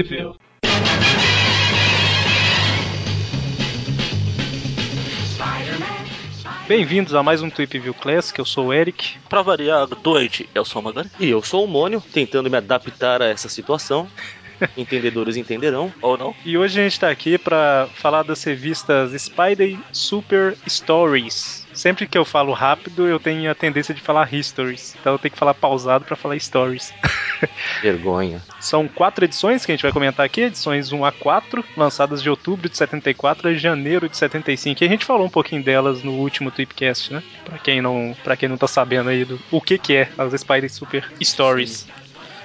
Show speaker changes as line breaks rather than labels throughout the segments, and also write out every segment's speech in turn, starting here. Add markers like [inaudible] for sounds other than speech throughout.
View. Bem-vindos a mais um Tweep View Classic, eu sou o Eric.
Pra variar, doente, eu sou o Magari.
E eu sou o Mônio, tentando me adaptar a essa situação. [laughs] Entendedores entenderão.
Ou não?
E hoje a gente tá aqui pra falar das revistas Spider Super Stories. Sempre que eu falo rápido, eu tenho a tendência de falar histories. Então eu tenho que falar pausado pra falar stories. [laughs] [laughs]
Vergonha.
São quatro edições que a gente vai comentar aqui, edições 1 a 4, lançadas de outubro de 74 a janeiro de 75. E a gente falou um pouquinho delas no último Tweepcast, né? Pra quem não, pra quem não tá sabendo aí do o que que é as Spider Super Stories.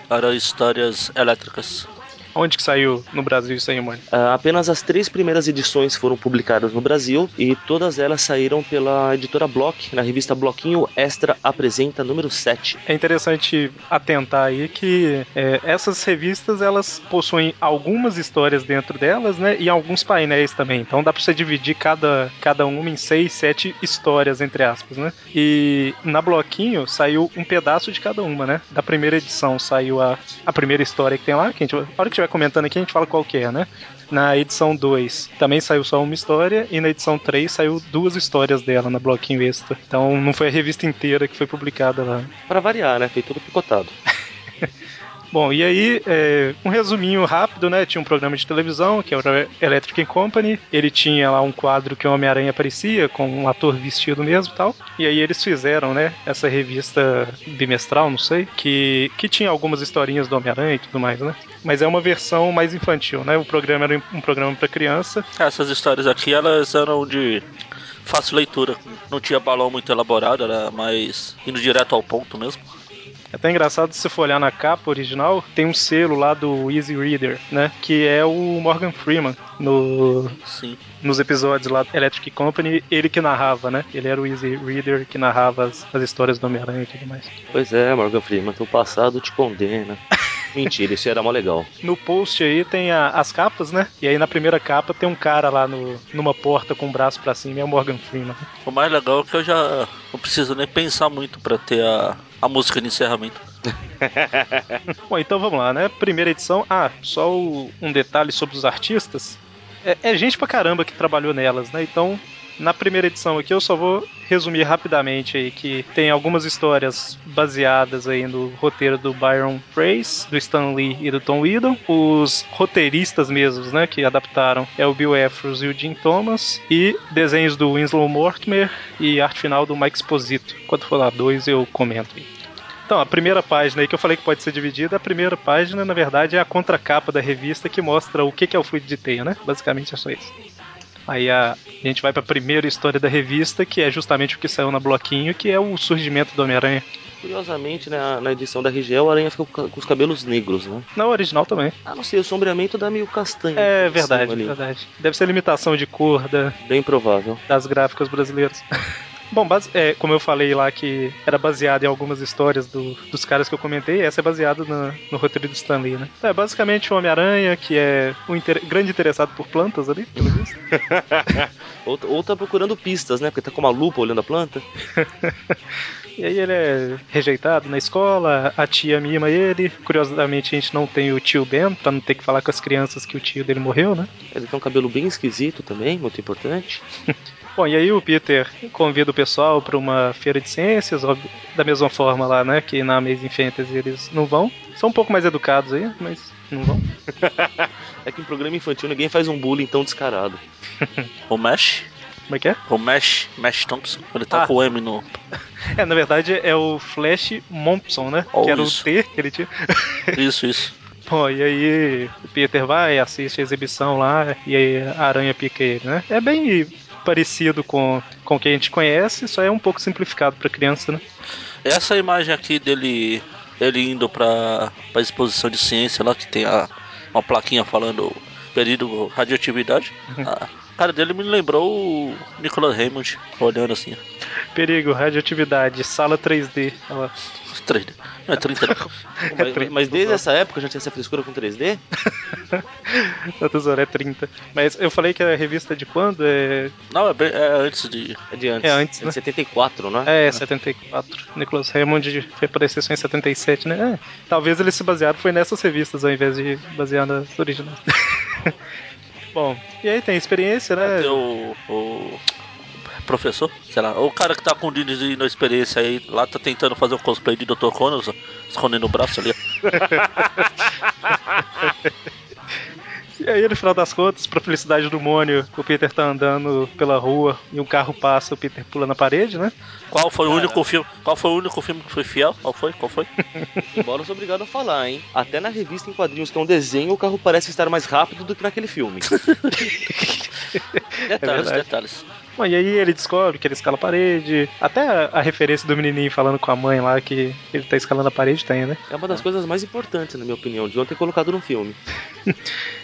Eram histórias elétricas.
Onde que saiu no Brasil isso aí, mano?
Ah, apenas as três primeiras edições foram publicadas no Brasil e todas elas saíram pela editora Block, na revista Bloquinho Extra Apresenta número 7.
É interessante atentar aí que é, essas revistas elas possuem algumas histórias dentro delas, né? E alguns painéis também. Então dá pra você dividir cada, cada uma em seis, sete histórias, entre aspas, né? E na Bloquinho saiu um pedaço de cada uma, né? Da primeira edição saiu a, a primeira história que tem lá, que a gente, a hora que tiver comentando aqui a gente fala qual que é, né? Na edição 2 também saiu só uma história e na edição 3 saiu duas histórias dela na bloquinho extra. Então não foi a revista inteira que foi publicada lá.
Para variar, né? Foi tudo picotado. [laughs]
Bom, e aí, é, um resuminho rápido, né? Tinha um programa de televisão, que era Electric Company. Ele tinha lá um quadro que o Homem-Aranha aparecia, com um ator vestido mesmo e tal. E aí eles fizeram, né? Essa revista bimestral, não sei, que, que tinha algumas historinhas do Homem-Aranha e tudo mais, né? Mas é uma versão mais infantil, né? O programa era um programa para criança.
Essas histórias aqui, elas eram de fácil leitura. Não tinha balão muito elaborado, era mais indo direto ao ponto mesmo.
É até engraçado se você for olhar na capa original, tem um selo lá do Easy Reader, né? Que é o Morgan Freeman no,
Sim.
nos episódios lá do Electric Company, ele que narrava, né? Ele era o Easy Reader que narrava as, as histórias do Homem-Aranha e tudo mais.
Pois é, Morgan Freeman, teu passado te condena. [laughs] Mentira, isso era mó legal.
No post aí tem a- as capas, né? E aí na primeira capa tem um cara lá no, numa porta com o braço pra cima, é o Morgan Freeman.
O mais legal é que eu já não preciso nem pensar muito pra ter a, a música de encerramento. [laughs]
Bom, então vamos lá, né? Primeira edição. Ah, só um detalhe sobre os artistas. É, é gente pra caramba que trabalhou nelas, né? Então, na primeira edição aqui eu só vou resumir rapidamente aí que tem algumas histórias baseadas aí no roteiro do Byron Fraser, do Stan Lee e do Tom Whedon. Os roteiristas mesmos, né, que adaptaram é o Bill Efros e o Jim Thomas e desenhos do Winslow Mortimer e arte final do Mike Exposito. Quando for lá dois eu comento aí. Então, a primeira página aí que eu falei que pode ser dividida, a primeira página, na verdade, é a contracapa da revista que mostra o que é o fluido de teia, né? Basicamente é só isso. Aí a, a gente vai pra primeira história da revista, que é justamente o que saiu na bloquinho, que é o surgimento do Homem-Aranha.
Curiosamente, né, na edição da RGL, o Aranha fica com com os cabelos negros, né?
Na original também.
Ah, não sei, o sombreamento dá meio castanho.
É verdade, verdade. Deve ser limitação de cor da,
Bem provável.
das gráficas brasileiras. [laughs] Bom, base- é, como eu falei lá que era baseado em algumas histórias do- dos caras que eu comentei, essa é baseada na- no roteiro do Stan Lee, né? É basicamente o Homem-Aranha, que é um inter- grande interessado por plantas ali, pelo visto. [laughs]
Ou, ou tá procurando pistas, né? Porque tá com uma lupa olhando a planta. [laughs]
E aí ele é rejeitado na escola, a tia mima ele. Curiosamente a gente não tem o tio Ben, pra não ter que falar com as crianças que o tio dele morreu, né?
Ele tem um cabelo bem esquisito também, muito importante. [laughs]
Bom, e aí o Peter convida o pessoal para uma feira de ciências, óbvio, da mesma forma lá, né, que na Amazing Fantasy eles não vão. São um pouco mais educados aí, mas não vão. [laughs]
É que em programa infantil ninguém faz um bullying tão descarado. [laughs]
O Mesh,
Como é que é?
o Mesh, Mesh Thompson, ele tá
Ah.
com o M no. [laughs]
É, na verdade é o Flash Mompson, né?
Oh,
que era
isso.
o T que ele tinha. [laughs]
Isso, isso.
Bom, e aí o Peter vai, assiste a exibição lá, e aí a aranha pica ele, né? É bem parecido com, com o que a gente conhece, só é um pouco simplificado pra criança, né?
Essa imagem aqui dele ele indo pra, pra exposição de ciência lá, que tem a, uma plaquinha falando período radioatividade. A, cara dele me lembrou o Nicholas Raymond, olhando assim.
Perigo, radioatividade, sala 3D. Olha lá.
3D. Não é 30 não. [laughs]
Mas, mas desde essa época já tinha essa frescura com 3D?
A tesoura é 30. Mas eu falei que a revista é de quando? É,
Não, é, bem- é antes de.
É de antes.
É antes,
É
né?
de 74, não é?
é 74. Nicholas Raymond foi aparecer só em 77, né? É, talvez eles se basearam foi nessas revistas ao invés de basear nas originais. [laughs] Bom, e aí tem experiência, né?
Tem o, o professor, sei lá, o cara que tá com o Diniz na experiência aí, lá tá tentando fazer o cosplay de Dr. Connors, escondendo o braço ali. [laughs]
E aí, no final das contas, pra felicidade do Mônio, o Peter tá andando pela rua e um carro passa, o Peter pula na parede, né?
Qual foi o único filme? Qual foi o único filme que foi fiel? Qual foi? Qual foi? [laughs]
Embora eu sou obrigado a falar, hein? Até na revista em quadrinhos que é um desenho, o carro parece estar mais rápido do que naquele filme. [laughs] [laughs]
Detalhes,
verdade.
detalhes.
Bom, e aí ele descobre que ele escala a parede. Até a, a referência do menininho falando com a mãe lá que ele tá escalando a parede tem, né?
É uma das coisas mais importantes, na minha opinião, de ter colocado no filme.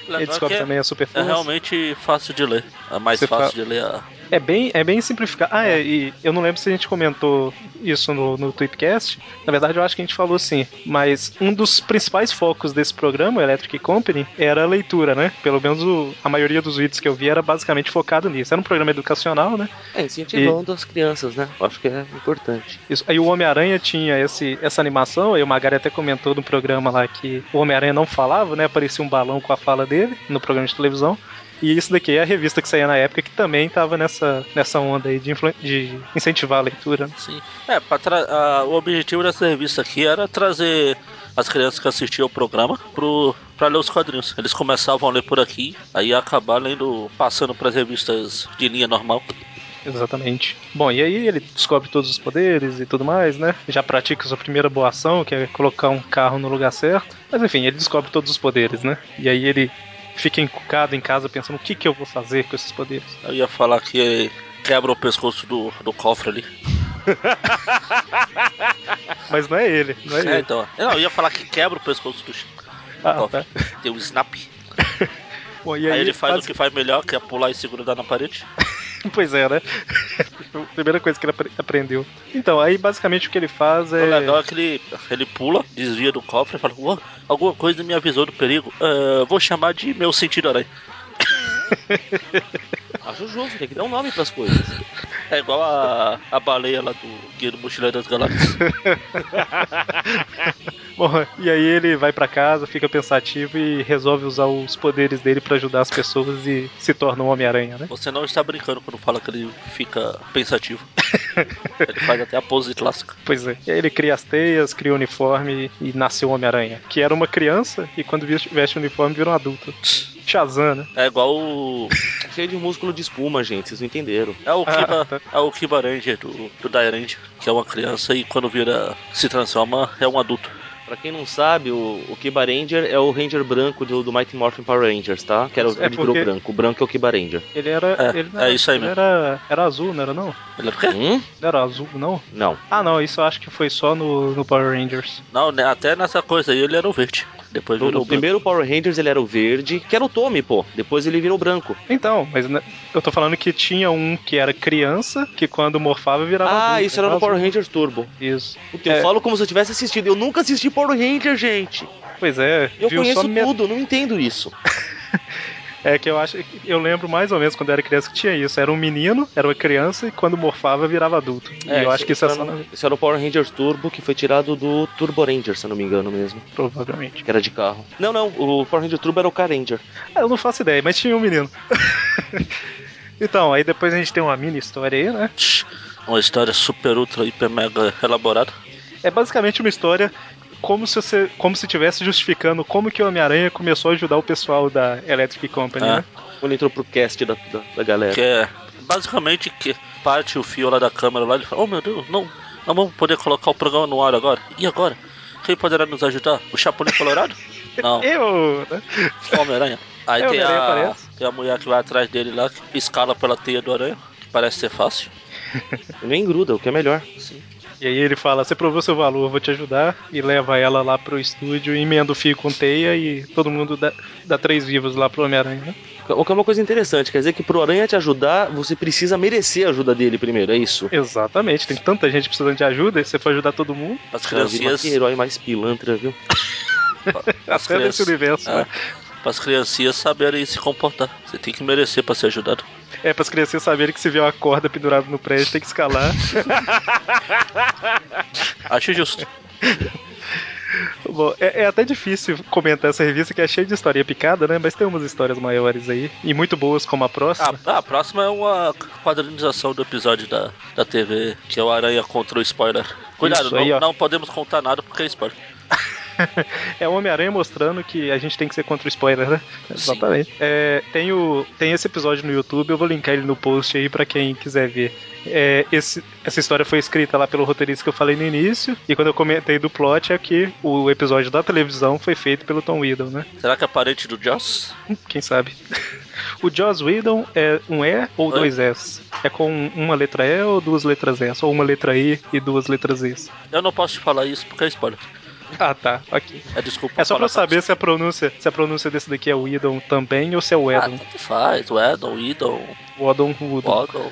Ele
Lembrando
descobre
é,
também a super
é realmente fácil de ler. É mais
Você
fácil
fala-
de ler a.
É bem, é bem simplificado. Ah, é, e eu não lembro se a gente comentou isso no, no Tweepcast. Na verdade, eu acho que a gente falou sim. Mas um dos principais focos desse programa, Electric Company, era a leitura, né? Pelo menos o- a maioria dos vídeos que eu vi era basicamente focado nisso. Era um programa educacional, né?
É, incentivando as crianças, né? Eu acho que é importante.
Isso. Aí o Homem-Aranha tinha esse, essa animação, aí o Magari até comentou no programa lá que o Homem-Aranha não falava, né? Aparecia um balão com a fala dele no programa de televisão. E isso daqui é a revista que saía na época que também tava nessa, nessa onda aí de, de incentivar a leitura. né?
Sim. É, tra- a- o objetivo dessa revista aqui era trazer as crianças que assistiam o programa pro, pra ler os quadrinhos. Eles começavam a ler por aqui, aí acabar lendo, passando pras revistas de linha normal.
Exatamente. Bom, e aí ele descobre todos os poderes e tudo mais, né? Já pratica sua primeira boa ação, que é colocar um carro no lugar certo. Mas enfim, ele descobre todos os poderes, né? E aí ele fica encucado em casa pensando o que, que eu vou fazer com esses poderes.
Eu ia falar que quebra o pescoço do, do cofre ali. [laughs]
Mas não é ele, não é,
É,
ele.
então. Não, eu ia falar que quebra o pescoço do
Ah,
cofre.
tá.
Tem o snap. [laughs]
Bom,
Aí,
aí,
ele faz
basic-
o que faz melhor, que é pular e segurar na parede. [laughs] [laughs]
Pois é, né? primeira coisa que ele apre- aprendeu. Então, aí basicamente o que ele faz é.
O legal é que ele, ele pula, desvia do cofre e fala: "Ué, alguma coisa me avisou do perigo. É, vou chamar de meu sentido aranha. [laughs] [laughs]
Acho justo, tem que dar um nome pras coisas.
É igual a, a baleia lá do Guia do Mochileiro das Galáxias. [laughs]
Bom, e aí ele vai pra casa, fica pensativo e resolve usar os poderes dele pra ajudar as pessoas e se torna um Homem-Aranha, né?
Você não está brincando quando fala que ele fica pensativo. [laughs] ele faz até a pose clássica.
Pois é. E aí ele cria as teias, cria o uniforme e nasceu o Homem-Aranha. Que era uma criança e quando veste o uniforme vira um adulto. Shazam, né?
É igual o.
Cheio de músculo de espuma, gente, vocês não entenderam.
É o Kiba,
Ah, [laughs] tá.
é o Kiba Ranger do, do Dairanger, que é uma criança e quando vira. se transforma, é um adulto.
Pra quem não sabe, o, o Kiba Ranger é o Ranger branco do, do Mighty Morphin Power Rangers, tá? Que era o
É
verde
porque-
branco. O branco é o Kiba Ranger.
Ele era.
É,
ele não
é
era-
isso aí
ele
mesmo.
Era, era azul, não era não?
Ele era o quê?
Hum?
Não era azul, não?
Não.
Ah, não, isso eu acho que foi só no, no Power Rangers.
Não, né, até nessa coisa aí ele era o verde. Depois
No,
virou
no
branco.
primeiro Power Rangers ele era o verde, que era o Tommy, pô. Depois ele virou branco.
Então, mas né, eu tô falando que tinha um que era criança, que quando morfava virava
Ah,
adulto,
isso era no
azul.
Power Rangers Turbo.
Isso.
Eu
É.
falo como se eu tivesse assistido. Eu nunca assisti Power Ranger, gente.
Pois é,
Eu
viu
conheço
só met-
tudo, eu não entendo isso. [laughs]
É que eu acho, eu lembro mais ou menos quando eu era criança que tinha isso. Era um menino, era uma criança e quando morfava virava adulto. e eu acho que isso é
era
só
no-
na...
Isso era o Power Rangers Turbo, que foi tirado do Turbo Ranger, se eu não me engano mesmo.
provavelmente.
Que era de carro. Não, não, o Power Ranger Turbo era o K-Ranger.
Ah, eu não faço ideia, mas tinha um menino. [laughs] então, aí depois a gente tem uma mini história aí, né?
Uma história super, ultra, hiper, mega elaborada.
É basicamente uma história como se você, como se tivesse justificando como que o Homem-Aranha começou a ajudar o pessoal da Electric Company,
É.
né?
Quando entrou pro cast da, da, da galera.
Que é basicamente que parte o fio lá da câmera lá e fala, oh meu Deus, não, não vamos poder colocar o programa no ar agora. E agora? Quem poderá nos ajudar? O Chapolin Colorado? [laughs] Não,
Eu, né?
o Homem-Aranha. Aí
É,
tem, a,
aparece.
tem a mulher que vai atrás dele lá, que escala pela teia do aranha, que parece ser fácil. [laughs]
Nem gruda, o que é melhor.
Sim.
E aí ele fala, você provou seu valor, vou te ajudar. E leva ela lá pro estúdio, emenda o fio com teia e todo mundo dá, dá três vivos lá pro Homem-Aranha, né?
O que é uma coisa interessante, quer dizer que pro Aranha te ajudar, você precisa merecer a ajuda dele primeiro, é isso?
Exatamente, tem tanta gente precisando de ajuda e você for ajudar todo mundo.
As criancinhas.
Que herói mais pilantra, viu? [laughs]
As
Até
crianças.
universo,
É,
né?
para as criancinhas saberem se comportar. Você tem que merecer pra ser ajudado.
É, pras crianças saberem que se vê uma corda pendurada no prédio, tem que escalar. [laughs]
Acho justo.
Bom, é, é até difícil comentar essa revista que é cheia de história picada, né? Mas tem umas histórias maiores aí. E muito boas, como a próxima.
Ah, a próxima é uma quadrinização do episódio da, da TV, que é o Aranha contra o spoiler. Cuidado,
Isso aí,
não, não podemos contar nada porque é spoiler. [laughs]
É o Homem-Aranha mostrando que a gente tem que ser contra o spoiler, né? Exatamente. É, tem, o, tem esse episódio no YouTube, eu vou linkar ele no post aí pra quem quiser ver. É, esse- essa história foi escrita lá pelo roteirista que eu falei no início, e quando eu comentei do plot é que o episódio da televisão foi feito pelo Tom Whedon, né?
Será que é parente do Joss?
Hum, Quem sabe? [laughs] O Joss Whedon é um E ou
Oi?
dois S? É com uma letra E ou duas letras S? Ou uma letra I e duas letras S?
Eu não posso te falar isso porque é spoiler.
Ah, tá, ok.
É desculpa.
É só pra eu saber se a pronúncia, se a pronúncia desse daqui é o Whedon também ou se é o
Ah,
Edon.
tanto faz. O Idon,
O Odon
o
Whedon.
Odon.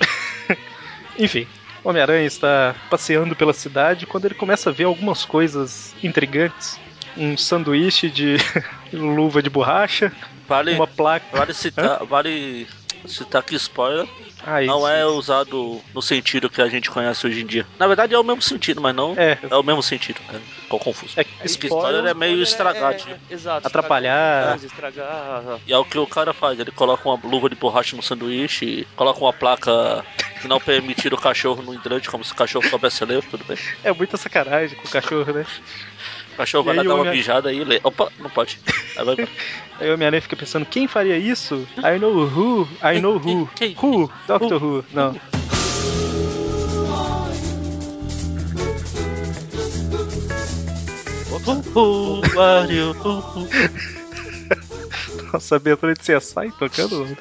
[laughs]
Enfim, o Homem-Aranha está passeando pela cidade quando ele começa a ver algumas coisas intrigantes. Um sanduíche de [laughs] luva de borracha,
Vale,
uma placa.
vale citar, vale citar que spoiler
Ah,
não é usado no sentido que a gente conhece hoje em dia. Na verdade é o mesmo sentido, mas não
É,
é o mesmo sentido. É, tô confuso.
é
Esse que spoiler é meio estragadinho.
exato.
Atrapalhar.
Estragar, estragar.
E é o que o cara faz, ele coloca uma luva de borracha no sanduíche, coloca uma placa que não permitir o cachorro no hidrante, como se o cachorro soubesse ler, tudo bem.
é muita sacanagem com o cachorro, né?
O cachorro vai lá dar uma mijada aí e lê. Opa, não pode. [laughs] Aí.
Aí o Homem-Aranha fica pensando, quem faria isso? I know who, I know who. [laughs] Who? Doctor Who. Não.
Mario, uh, uh.
Nossa, a abertura de CSI tocando.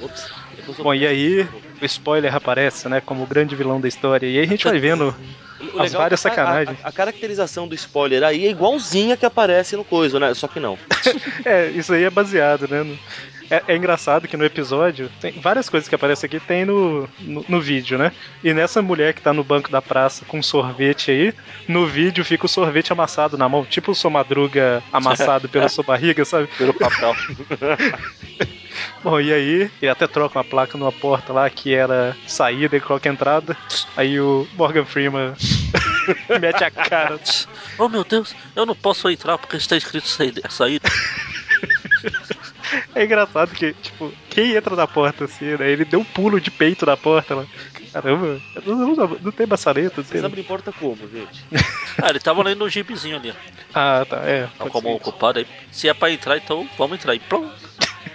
Ops.
Bom, e aí o spoiler aparece, né, como o grande vilão da história. E aí a gente vai vendo [laughs] as
legal
várias
é
sacanagens.
A, a caracterização do spoiler aí é igualzinha que aparece no coisa, né? Só que não. [laughs]
É, isso aí é baseado, né? É, é engraçado que no episódio, tem várias coisas que aparecem aqui, tem no, no, no vídeo, né? E nessa mulher que tá no banco da praça com sorvete aí, no vídeo fica o sorvete amassado na mão, tipo o sua madruga amassado pela sua barriga, sabe? [laughs]
Pelo papel. [laughs]
Bom, e aí, ele até troca uma placa numa porta lá que era saída e coloca entrada. Aí o Morgan Freeman [laughs] mete a cara.
Oh meu Deus, eu não posso entrar porque está escrito saída. [laughs]
É engraçado que, tipo, quem entra na porta assim, né? Ele deu um pulo de peito na porta lá. Caramba, não, não, não tem maçareta, não
Vocês
tem.
abrem porta como, gente?
Ah, ele tava lendo um gibizinho ali.
Ah, tá, é.
Tá como
ser.
ocupado aí. Se é pra entrar, então vamos entrar. E plum.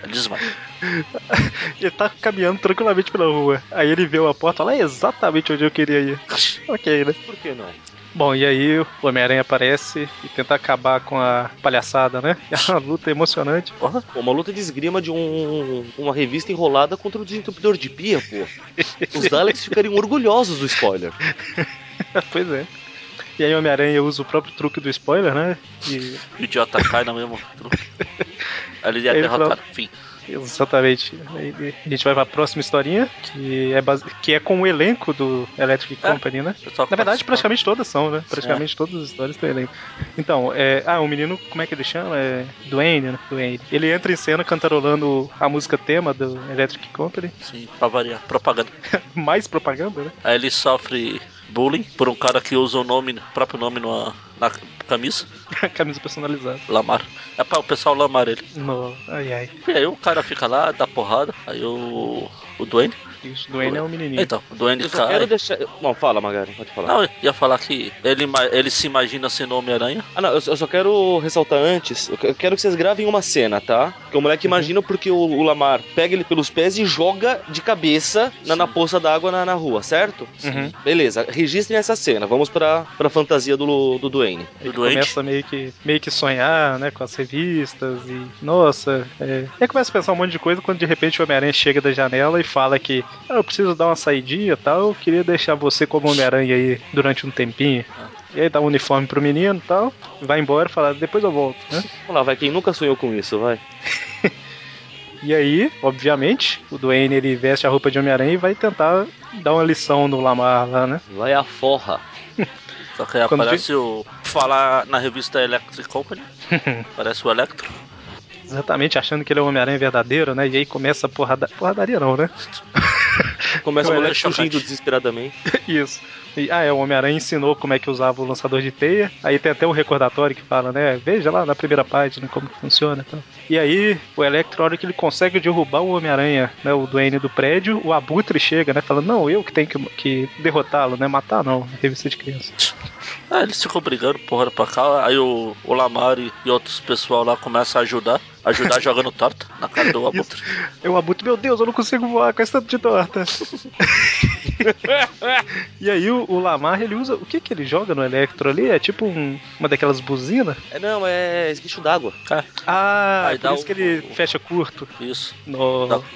Ele desmaia. [laughs]
Ele tá caminhando tranquilamente pela rua. Aí ele vê uma porta lá, é exatamente onde eu queria ir. [laughs] Ok, né?
Por que não?
Bom, e aí o Homem-Aranha aparece e tenta acabar com a palhaçada, né? [laughs] É uma luta emocionante.
Porra.
Pô, uma luta de esgrima de um, uma revista enrolada contra o desentupidor de pia, pô. Os [laughs] Daleks ficariam orgulhosos do spoiler. [laughs]
pois é. E aí o Homem-Aranha usa o próprio truque do spoiler, né? E
O idiota cai na mesma truque. Aí ele é derrotado. Enfim.
Exatamente. A gente vai pra próxima historinha, que é, base... que é com o elenco do Electric
É.
Company, né? Na verdade, praticamente todas são, né? Praticamente todas as histórias têm elenco. Então, é... ah, o menino, como é que ele chama? É Duane, né? Duane. Ele entra em cena cantarolando a música tema do Electric Company.
Sim, pra variar. Propaganda. [laughs]
Mais propaganda, né?
Aí ele sofre bullying por um cara que usa o nome, o próprio nome numa, na camisa. [laughs]
Camisa personalizada.
Lamar. É pra o pessoal lamar ele.
No... Ai, ai.
E aí o cara fica lá, dá porrada. Aí o. O Duane.
Isso, Duane é um menininho.
Então, o Duane
Eu
cai.
quero deixar. Bom, fala, Magari, pode falar.
Não, eu ia falar que ele, ele se imagina sendo Homem-Aranha.
Ah, não, eu só- eu só quero ressaltar antes. Eu que- eu quero que vocês gravem uma cena, tá? Que o moleque imagina porque o, o Lamar pega ele pelos pés e joga de cabeça na, na poça d'água na, na rua, certo?
Uhum.
Beleza, registrem essa cena. Vamos pra, pra fantasia do, do Duane.
Ele
doente.
começa meio que, meio que sonhar, né, com as revistas e. Nossa, é. Ele começa a pensar um monte de coisa quando de repente o Homem-Aranha chega da janela e fala que eu preciso dar uma saidinha e tal, eu queria deixar você como Homem-Aranha aí durante um tempinho. E aí dá um uniforme pro menino e tal, vai embora e fala, depois eu volto, né?
Vamos lá, vai, quem nunca sonhou com isso, vai. [laughs]
E aí, obviamente, o Duane ele veste a roupa de Homem-Aranha e vai tentar dar uma lição no Lamar lá, né?
Vai a forra.
Só que aí
Quando
aparece o. Falar na revista Electric Company. [laughs] Parece o Electro.
Exatamente, achando que ele é o Homem-Aranha verdadeiro, né? E aí começa a porrada... porradaria, não, né?
Começa o moleque fugindo desesperadamente. [laughs]
Isso. E, ah, é, o Homem-Aranha ensinou como é que usava o lançador de teia. Aí tem até um recordatório que fala, né? Veja lá na primeira página como que funciona e tal. E aí, o Electro, a hora que ele consegue derrubar o Homem-Aranha, né? O Duane do prédio, o Abutre chega, né? Falando, não, eu que tenho que, que derrotá-lo, né? Matar não, revista de criança. [laughs]
Ah, eles ficam brigando, porra pra cá. Aí o, o Lamar e, e outros pessoal lá começam a ajudar. Ajudar [laughs] jogando torta na cara do Abutre.
Eu Abutre, meu Deus, eu não consigo voar com esse tanto de torta. [laughs] e aí o, o Lamar, ele usa. O que que ele joga no Electro ali? É tipo um- uma daquelas buzinas?
É, não, é esguicho d'água.
Ah,
Ah, por
dá
isso
o-
que ele
o-
fecha curto.
isso.
No... [laughs]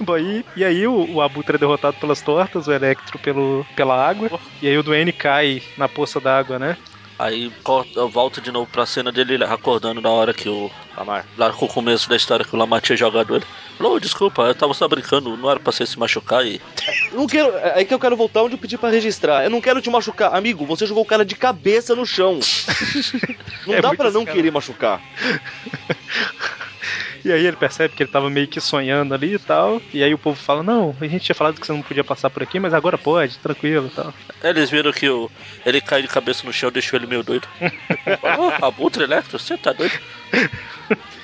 Bom, e, e aí o, o Abutre é derrotado pelas tortas, o Electro pelo, pela água. E aí o Duane cai na poça d'água, né?
Aí corta- eu volto de novo pra cena dele acordando na hora que o.
Lamar.
Lá com o começo da história que o Lamar tinha jogado ele. Falou, desculpa, eu tava só brincando, não era pra você se machucar e. [laughs]
Não quero. É aí que eu quero voltar onde eu pedi pra registrar. Eu não quero te machucar. Amigo, você jogou o cara de cabeça no chão. [laughs] Não
É
dá pra não
cara.
querer machucar. [laughs]
E aí ele percebe que ele tava meio que sonhando ali e tal. E aí o povo fala: Não, a gente tinha falado que você não podia passar por aqui, mas agora pode, tranquilo e tal.
Eles viram que o, ele cai de cabeça no chão deixou ele meio doido. [laughs] oh, Abutre Electro, você tá doido? [laughs]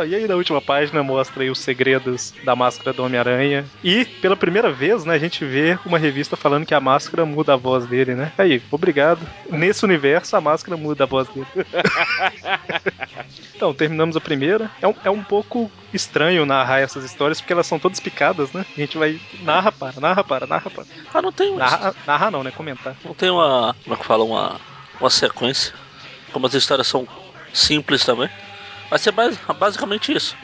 Tá, e aí na última página mostra aí os segredos da máscara do Homem-Aranha. E pela primeira vez, né, a gente vê uma revista falando que a máscara muda a voz dele, né? Aí, obrigado. Nesse universo, a máscara muda a voz dele. [laughs] então, terminamos a primeira. É um, é um pouco estranho narrar essas histórias, porque elas são todas picadas, né? A gente vai. Narra, para, narra, para, narra, para.
Ah, não tem,
Narra, narra não, né? Comentar.
não tem uma. Como é que fala? Uma, uma sequência. Como as histórias são simples também. Vai ser bas- basicamente isso.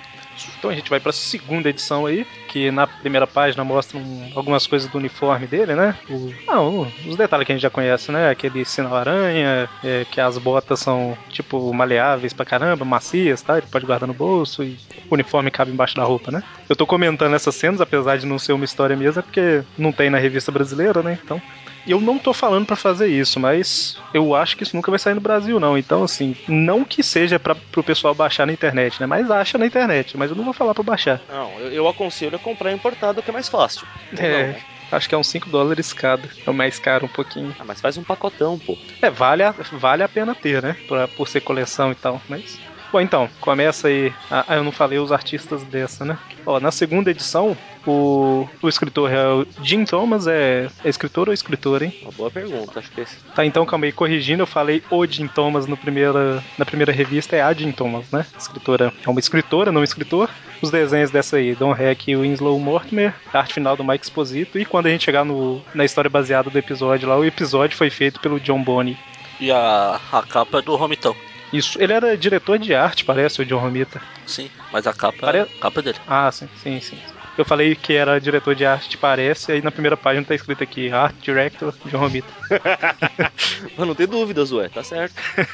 Então a gente vai pra segunda edição aí, que na primeira página mostram algumas coisas do uniforme dele, né? O, ah, o- os detalhes que a gente já conhece, né? Aquele sinal aranha, é, que as botas são tipo maleáveis pra caramba, macias, tá? Ele pode guardar no bolso e o uniforme cabe embaixo da roupa, né? Eu tô comentando essas cenas, apesar de não ser uma história mesmo, é porque não tem na revista brasileira, né? Então. Eu não tô falando pra fazer isso, mas eu acho que isso nunca vai sair no Brasil, não. Então, assim, não que seja para pro pessoal baixar na internet, né? Mas acha na internet, mas eu não vou falar pra baixar.
Não, eu, eu aconselho a comprar importado, que é mais fácil.
É.
não, né?
Acho que é uns 5 dólares cada. É o mais caro um pouquinho.
Ah, mas faz um pacotão, pô.
É, vale a, vale a pena ter, né? Pra, por ser coleção e tal, mas... Bom, então, começa aí... Ah, eu não falei os artistas dessa, né? Ó, na segunda edição, o, o escritor é o Jim Thomas, é, é escritor ou escritor, hein?
Uma boa pergunta, acho que esse.
Tá, então, calma aí, corrigindo, eu falei o Jim Thomas no primeira, na primeira revista, é a Jim Thomas, né? Escritora. É uma escritora, não um escritor. Os desenhos dessa aí, Don Heck e Winslow Mortimer, a arte final do Mike Exposito, e quando a gente chegar no, na história baseada do episódio lá, o episódio foi feito pelo John Bonney.
E a, a capa é do Romitão.
Isso, ele era diretor de arte, parece, o John Romita.
Sim, mas a capa,
Pare-
a capa é dele.
Ah, sim, sim, sim. Eu falei que era diretor de arte, parece, aí na primeira página tá escrito aqui, Art Director John Romita. [laughs] [laughs]
Mas não tem dúvidas, ué, tá certo. [laughs]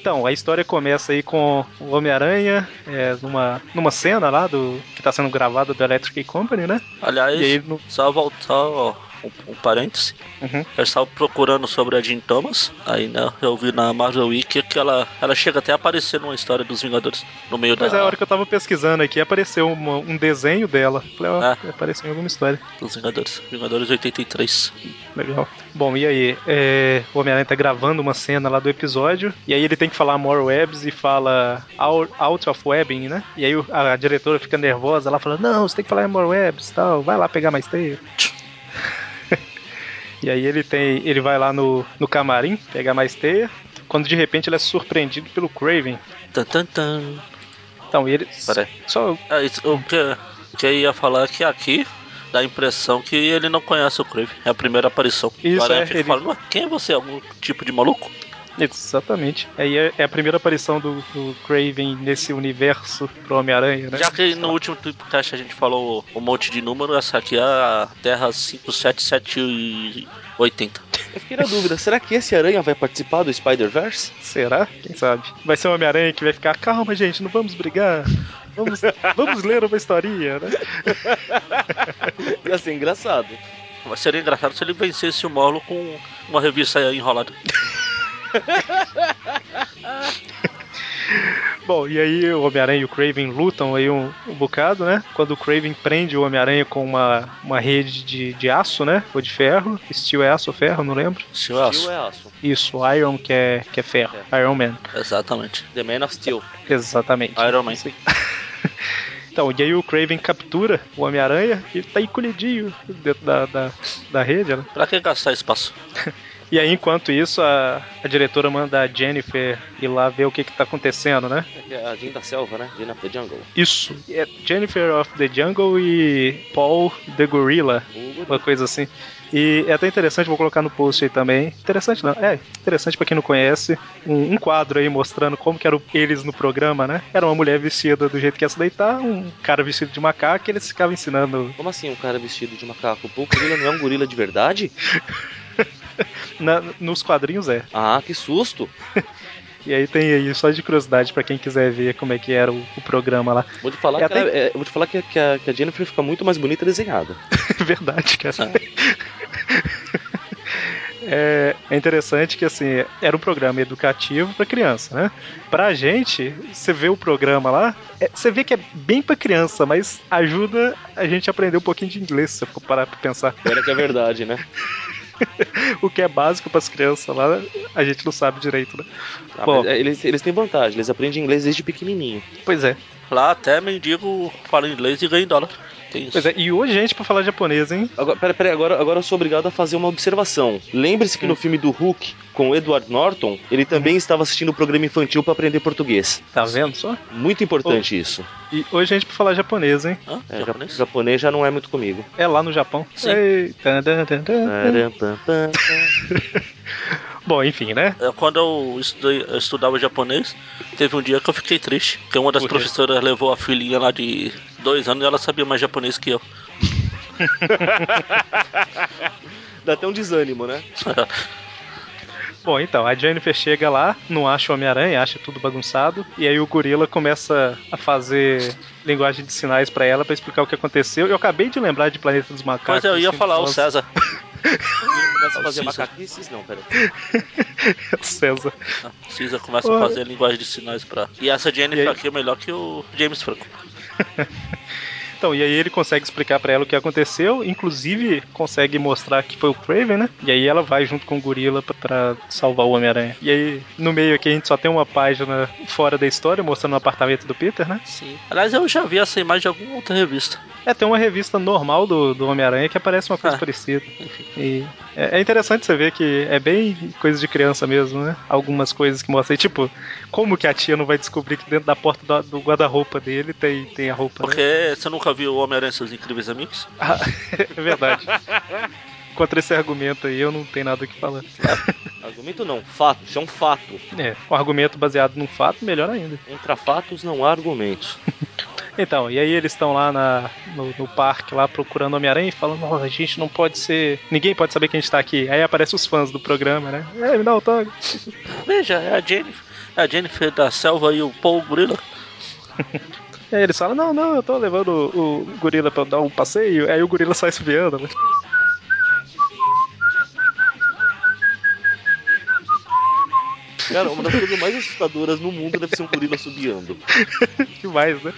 Então, a história começa aí com o Homem-Aranha é, numa, numa cena lá do que tá sendo gravada do Electric Company, né?
Aliás,
E aí, no,
só voltar, ó, um, um parêntese.
Uhum.
Eu estava procurando sobre a Jean Thomas. Aí né, eu vi na Marvel Wiki que ela, ela chega até a aparecer numa história dos Vingadores. No meio
Mas
da,
é a hora que eu tava pesquisando aqui, apareceu uma- um desenho dela. Falei, ó,
Ah.
apareceu em alguma história.
dos Vingadores. Vingadores 83.
Legal. Bom, e aí? É, o Homem-Aranha tá gravando uma cena lá do episódio, e aí ele tem que falar more webs e fala out, of webbing, né? E aí a, diretora fica nervosa, ela fala, não, você tem que falar more webs tal, vai lá pegar mais teia. [laughs] e aí ele tem. ele vai lá no, no camarim pegar mais teia, quando de repente ele é surpreendido pelo Craven.
Tan, tan, tan.
Então, ele.
Peraí.
Só.
É, isso, o que, que eu ia falar é que aqui dá a impressão que ele não conhece o Crave. É a primeira aparição.
Isso,
Aranha
é, ele-
"Ué, quem é você? Algum tipo de maluco?
Exatamente. Aí é, é a primeira aparição do, do Craven nesse universo pro Homem-Aranha, né?
Já que no último Tweepcast a gente falou um monte de número, essa aqui é a Terra 57780.
Eu fiquei na dúvida, será que esse aranha vai participar do Spider-Verse?
Será? Quem sabe? Vai ser o Homem-Aranha que vai ficar, calma, gente, não vamos brigar. Vamos, vamos ler uma historinha, né? [laughs]
Ia ser engraçado.
Mas seria engraçado se ele vencesse o Molo com uma revista enrolada. [laughs]
Bom, e aí o Homem-Aranha e o Craven lutam aí um, um bocado, né? Quando o Craven prende o Homem-Aranha com uma, uma rede de, de aço, né? Ou de ferro. Steel é aço ou ferro, não lembro.
Steel aço.
Steel é aço.
Isso, Iron que é, que é ferro. Iron Man.
Exatamente.
The Man of Steel.
Exatamente.
Iron Man.
Aí. [laughs] Então, e aí o Craven captura o Homem-Aranha e tá encolhidinho dentro da, da, da rede, né?
Pra que gastar espaço? [laughs]
E aí, enquanto isso, a, a diretora manda a Jennifer ir lá ver o que que tá acontecendo, né?
É a Jean da Selva, né? Jean of the Jungle.
Isso. É Jennifer of the Jungle e Paul the Gorilla, uma coisa assim. E é até interessante, vou colocar no post aí também. Interessante não, é interessante pra quem não conhece. Um, um quadro aí mostrando como que eram eles no programa, né? Era uma mulher vestida do jeito que ia se deitar, um cara vestido de macaco e eles ficavam ensinando
Como assim um cara vestido de macaco? Pô, o gorila não é um gorila de verdade? [laughs] [laughs]
na- nos quadrinhos é.
Ah, que susto! [laughs]
E aí tem aí, só de curiosidade pra quem quiser ver como é que era o, o programa lá.
Vou te falar,
É
que,
até-
é, vou te falar que, que a, que a Jennifer fica muito mais bonita desenhada. [laughs]
Verdade, cara. É, é interessante que assim, era um programa educativo pra criança, né? Pra gente, você vê o programa lá, é- você vê que é bem pra criança, mas ajuda a gente a aprender um pouquinho de inglês, se for parar pra pensar.
Olha que é verdade, né? [laughs]
O que é básico pras crianças lá, a gente não sabe direito, né?
Ah,
Bom.
é, eles, eles têm vantagem, eles aprendem inglês desde pequenininho.
Pois é.
Lá até mendigo fala inglês e ganha em dólar.
Pois é, e hoje gente pra falar japonês, hein?
Agora, pera, pera, agora, agora eu sou obrigado a fazer uma observação. Lembre-se que no filme do Hulk, com o Edward Norton, ele também estava assistindo o programa infantil para aprender português.
Tá vendo só?
Muito importante isso.
E hoje gente pra falar japonês, hein?
Hã?
É, ja-
Japonês?
japonês já não é muito comigo.
É lá no Japão.
Sim.
Ei, Bom, enfim, né?
É, Quando eu, estudei- eu estudava japonês, teve um dia que eu fiquei triste. Porque uma das professoras levou a filhinha lá de dois anos e ela sabia mais japonês que eu. [laughs]
Dá até um desânimo, né? [laughs]
Bom, então, a Jennifer chega lá, não acha o Homem-Aranha, acha tudo bagunçado, e aí o gorila começa a fazer linguagem de sinais pra ela pra explicar o que aconteceu. Eu acabei de lembrar de Planeta dos Macacos.
Pois é, eu ia
assim,
falar o César. [laughs]
Começa a fazer macaquices? Não, pera. [laughs]
César.
César começa a fazer linguagem de sinais pra. E essa Jennifer aqui é melhor que o James Franco. [laughs]
Então, e aí ele consegue explicar pra ela o que aconteceu, inclusive consegue mostrar que foi o Craven, né? E aí ela vai junto com o gorila pra, pra salvar o Homem-Aranha. E aí, no meio aqui, a gente só tem uma página fora da história, mostrando o apartamento do Peter, né?
Sim. Aliás, eu já vi essa imagem de alguma outra revista.
É, tem uma revista normal do, do Homem-Aranha que aparece uma coisa
Ah.
parecida. [laughs] E é, é interessante você ver que é bem coisa de criança mesmo, né? Algumas coisas que mostram. E, tipo, como que a tia não vai descobrir que dentro da porta do, do guarda-roupa dele tem, tem a roupa, né?
Porque você nunca viu o Homem-Aranha e seus incríveis amigos? [laughs]
Ah, é verdade. Contra esse argumento aí, eu não tenho nada o que falar. [laughs]
Argumento não, fato, isso é um fato.
É, um argumento baseado num fato, melhor ainda.
Contra fatos não há argumentos. [laughs]
Então, e aí eles estão lá na, no, no parque, lá procurando Homem-Aranha e falando, "Nossa, a gente não pode ser. Ninguém pode saber que a gente tá aqui. Aí aparecem os fãs do programa, né? É, me dá o autógrafo.
Veja, é a Jennifer. É a Jennifer da Selva e o Paul Gorilla.
E aí eles falam, não, não, eu tô levando o, o gorila pra dar um passeio. Aí o gorila sai subiando, né?
Cara, uma das coisas mais assustadoras no mundo deve ser um gorila subiando. [laughs]
Demais, né?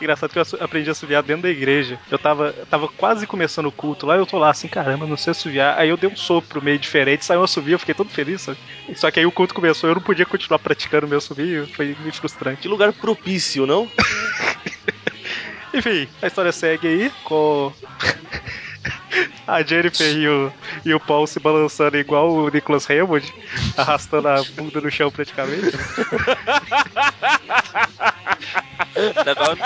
Engraçado que eu aprendi a assoviar dentro da igreja. Eu tava, eu tava quase começando o culto lá, eu tô lá assim, caramba, não sei assoviar. Aí eu dei um sopro meio diferente, saiu um assovio, eu fiquei todo feliz, sabe? Só que aí o culto começou, eu não podia continuar praticando meu assovio, foi meio frustrante.
Que lugar propício, não? [laughs]
Enfim, a história segue aí com [laughs] a Jennifer e o, e o Paul se balançando igual o Nicholas Hammond, arrastando a bunda no chão praticamente. [laughs]
Legal.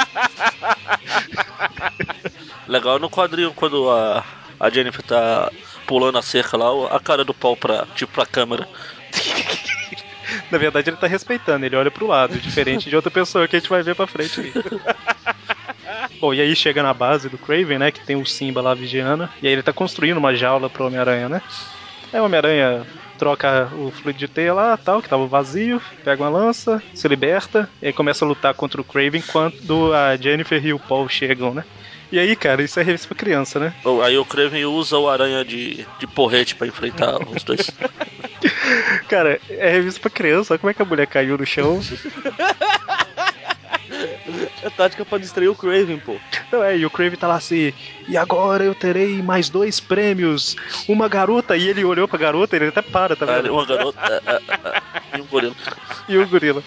Legal no quadrinho quando a, a Jennifer tá pulando a cerca lá, a cara do Paul pra, tipo, pra câmera. [laughs]
Na verdade, ele tá respeitando, ele olha pro lado, diferente de outra pessoa que a gente vai ver pra frente aí. Bom, e aí chega na base do Craven, né? Que tem o Simba lá vigiando. E aí ele tá construindo uma jaula pro Homem-Aranha, né? Aí o Homem-Aranha troca o fluido de teia lá, tal, que tava vazio, pega uma lança, se liberta, e aí começa a lutar contra o Craven quando a Jennifer e o Paul chegam, né? E aí, cara, isso é revista pra criança, né?
Bom, Aí o Kraven usa o aranha de, de porrete pra enfrentar os dois. [laughs]
Cara, é revista pra criança, olha como é que a mulher caiu no chão. [laughs]
É tática pra distrair o Craven, pô.
Não, é, e o Crave tá lá assim, e agora eu terei mais dois prêmios, uma garota, e ele olhou pra garota, ele até para, tá vendo?
uma garota é, é, é, e um gorila.
E o gorila.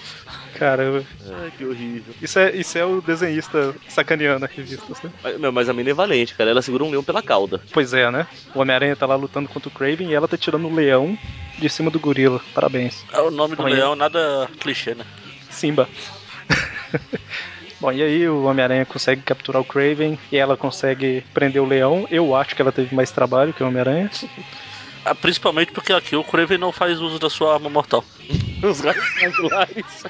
Caramba,
Ai, que horrível.
isso é, isso é o desenhista sacaneando a revista, né?
Mas, meu, mas a mina é valente, cara. Ela segura um leão pela cauda.
Pois é, né? O Homem-Aranha tá lá lutando contra o Craven e ela tá tirando o leão de cima do gorila. Parabéns.
É o nome do
Amanhã.
leão, nada clichê, né?
Simba. [laughs] Bom, e aí o Homem-Aranha consegue capturar o Craven e ela consegue prender o leão. Eu acho que ela teve mais trabalho que o Homem-Aranha.
Ah, principalmente porque aqui o Kraven não faz uso da sua arma mortal. [laughs]
Os raios.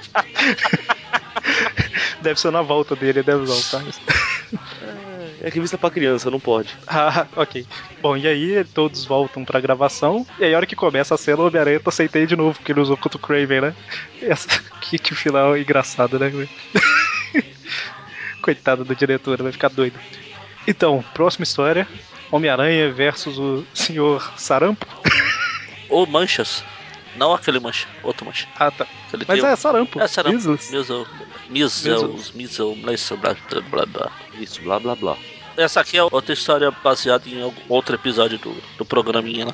[laughs]
Deve ser na volta dele, deve usar o.
É revista pra criança, não pode. [laughs]
Ah, ok. Bom, e aí todos voltam pra gravação. E aí, a hora que começa a cena, o Homem-Aranha tá teia de novo, porque ele usou contra o Craven, né? Essa... Que, que final engraçado, né? [laughs] Coitado da diretora, vai ficar doido. Então, próxima história: Homem-Aranha versus o Senhor Sarampo.
Ou manchas. Não aquele mancha, outro mancha.
Ah, tá.
Aquele
Mas
tem
é Sarampo.
É, será?
Measles.
Measles. Measles. Measles. Blá, blá, blá.
Isso, blá blá blá.
Essa aqui é outra história baseada em algum outro episódio do, do programinha lá.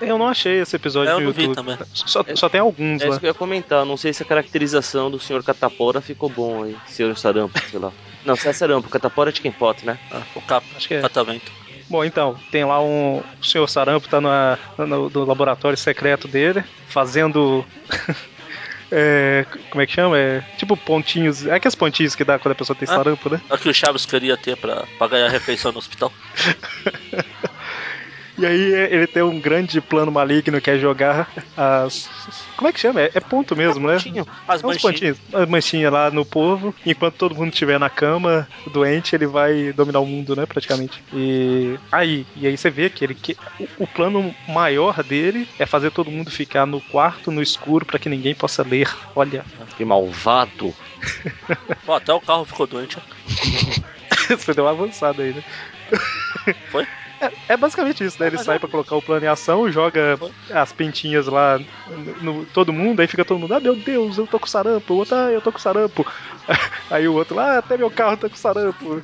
Eu não achei esse episódio
É, eu
no
não vi também.
Só, só tem alguns
É
lá.
isso que eu ia comentar. Não sei se a caracterização do Sr. Catapora ficou bom aí. Sr. Sarampo, sei lá. Não, se é Sarampo, Catapora é Chicken Pot, né?
Ah, o cap,
Acho que é.
catavento.
Bom, então, tem lá um. O senhor Sarampo tá na, no, no laboratório secreto dele, fazendo. É, como é que chama? É, tipo pontinhos. É aqueles pontinhos que dá quando a pessoa tem
Ah.
sarampo, né?
É o que o Chaves queria ter pra, pra ganhar refeição no hospital. [laughs]
E aí é, ele tem um grande plano maligno que é jogar as. Como é que chama? É, é ponto mesmo, né?
Pontinho.
As
É uns
manchinhas.
pontinhos, as manchinhas lá no povo, enquanto todo mundo estiver na cama, doente, ele vai dominar o mundo, né, praticamente. E aí, e aí você vê que ele que o, o plano maior dele é fazer todo mundo ficar no quarto, no escuro, pra que ninguém possa ler. Olha,
Que malvado.
Ó, até o carro ficou doente. [laughs]
você deu uma avançada aí, né?
Foi?
É, é basicamente isso, né? Ele sai pra colocar o plano em ação, joga as pintinhas lá no, no- todo mundo, aí fica todo mundo, ah meu Deus, eu tô com sarampo, o outro, ah, eu tô com sarampo. [laughs] Aí o outro lá, ah, até meu carro tá com sarampo.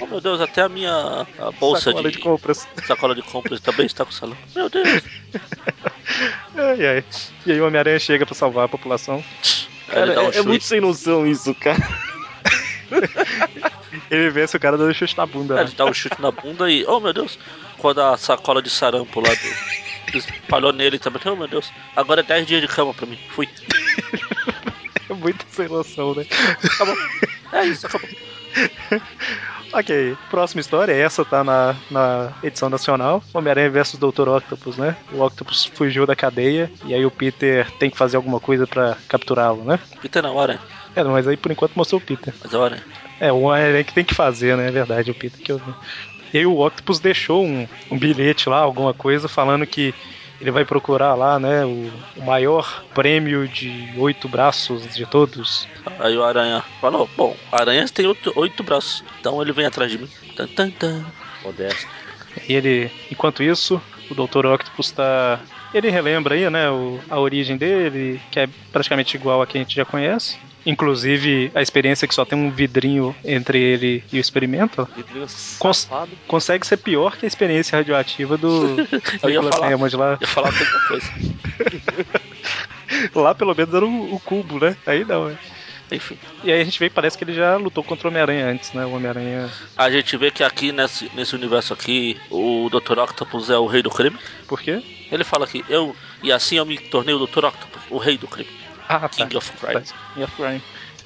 Oh meu Deus, até a minha a bolsa
Sacola
de,
de compras.
sacola de compras também está com salão. Meu Deus. [laughs]
Ai, ai. E aí o Homem-Aranha chega pra salvar a população.
Aí
Cara,
um
é, é muito sem noção isso, cara. [laughs]
Ele vê se o cara dando chute na bunda.
Aí
né?
Ele dá um chute na bunda e. Oh meu Deus! Quando a sacola de sarampo lá do. espalhou nele também. Oh meu Deus! Agora é 10 dias de cama pra mim. Fui. [laughs]
É muito sem noção, né?
Acabou. É isso, acabou. [laughs]
Ok, próxima história, essa tá na, na edição nacional. Homem-Aranha versus Dr. Octopus, né? O Octopus fugiu da cadeia e aí o Peter tem que fazer alguma coisa pra capturá-lo, né?
Peter não, Aranha.
É, mas aí por enquanto mostrou o Peter.
Mas é o Aranha.
É, Homem-Aranha que tem que fazer, né? É verdade, o Peter que eu vi. E aí o Octopus deixou um, um bilhete lá, alguma coisa, falando que ele vai procurar lá, né? O, o maior prêmio de oito braços de todos.
Aí o Aranha falou: Bom, Aranhas tem oito, oito braços. Então ele vem atrás de mim. Tan, tan, tan.
Modesto.
E ele, enquanto isso, o Dr. Octopus tá. Ele relembra aí, né, o- a origem dele, que é praticamente igual a que a gente já conhece. Inclusive a experiência que só tem um vidrinho entre ele e o experimento.
Vidrinho
Cons-
safado.
Consegue ser pior que a experiência radioativa do [laughs]
Eu ia falar.
Hammond lá.
Eu ia falar outra coisa. [laughs] [laughs]
Lá pelo menos era o, o cubo, né? Aí não, é.
Enfim.
E aí a gente vê que parece que ele já lutou contra o Homem-Aranha antes, né? O Homem-Aranha.
A gente vê que aqui nesse, nesse universo aqui, o Dr. Octopus é o rei do crime.
Por quê?
Ele fala aqui, eu. E assim eu me tornei o Dr. Octopus, o rei do crime.
Ah, tá.
King of Crime.
King of Crime.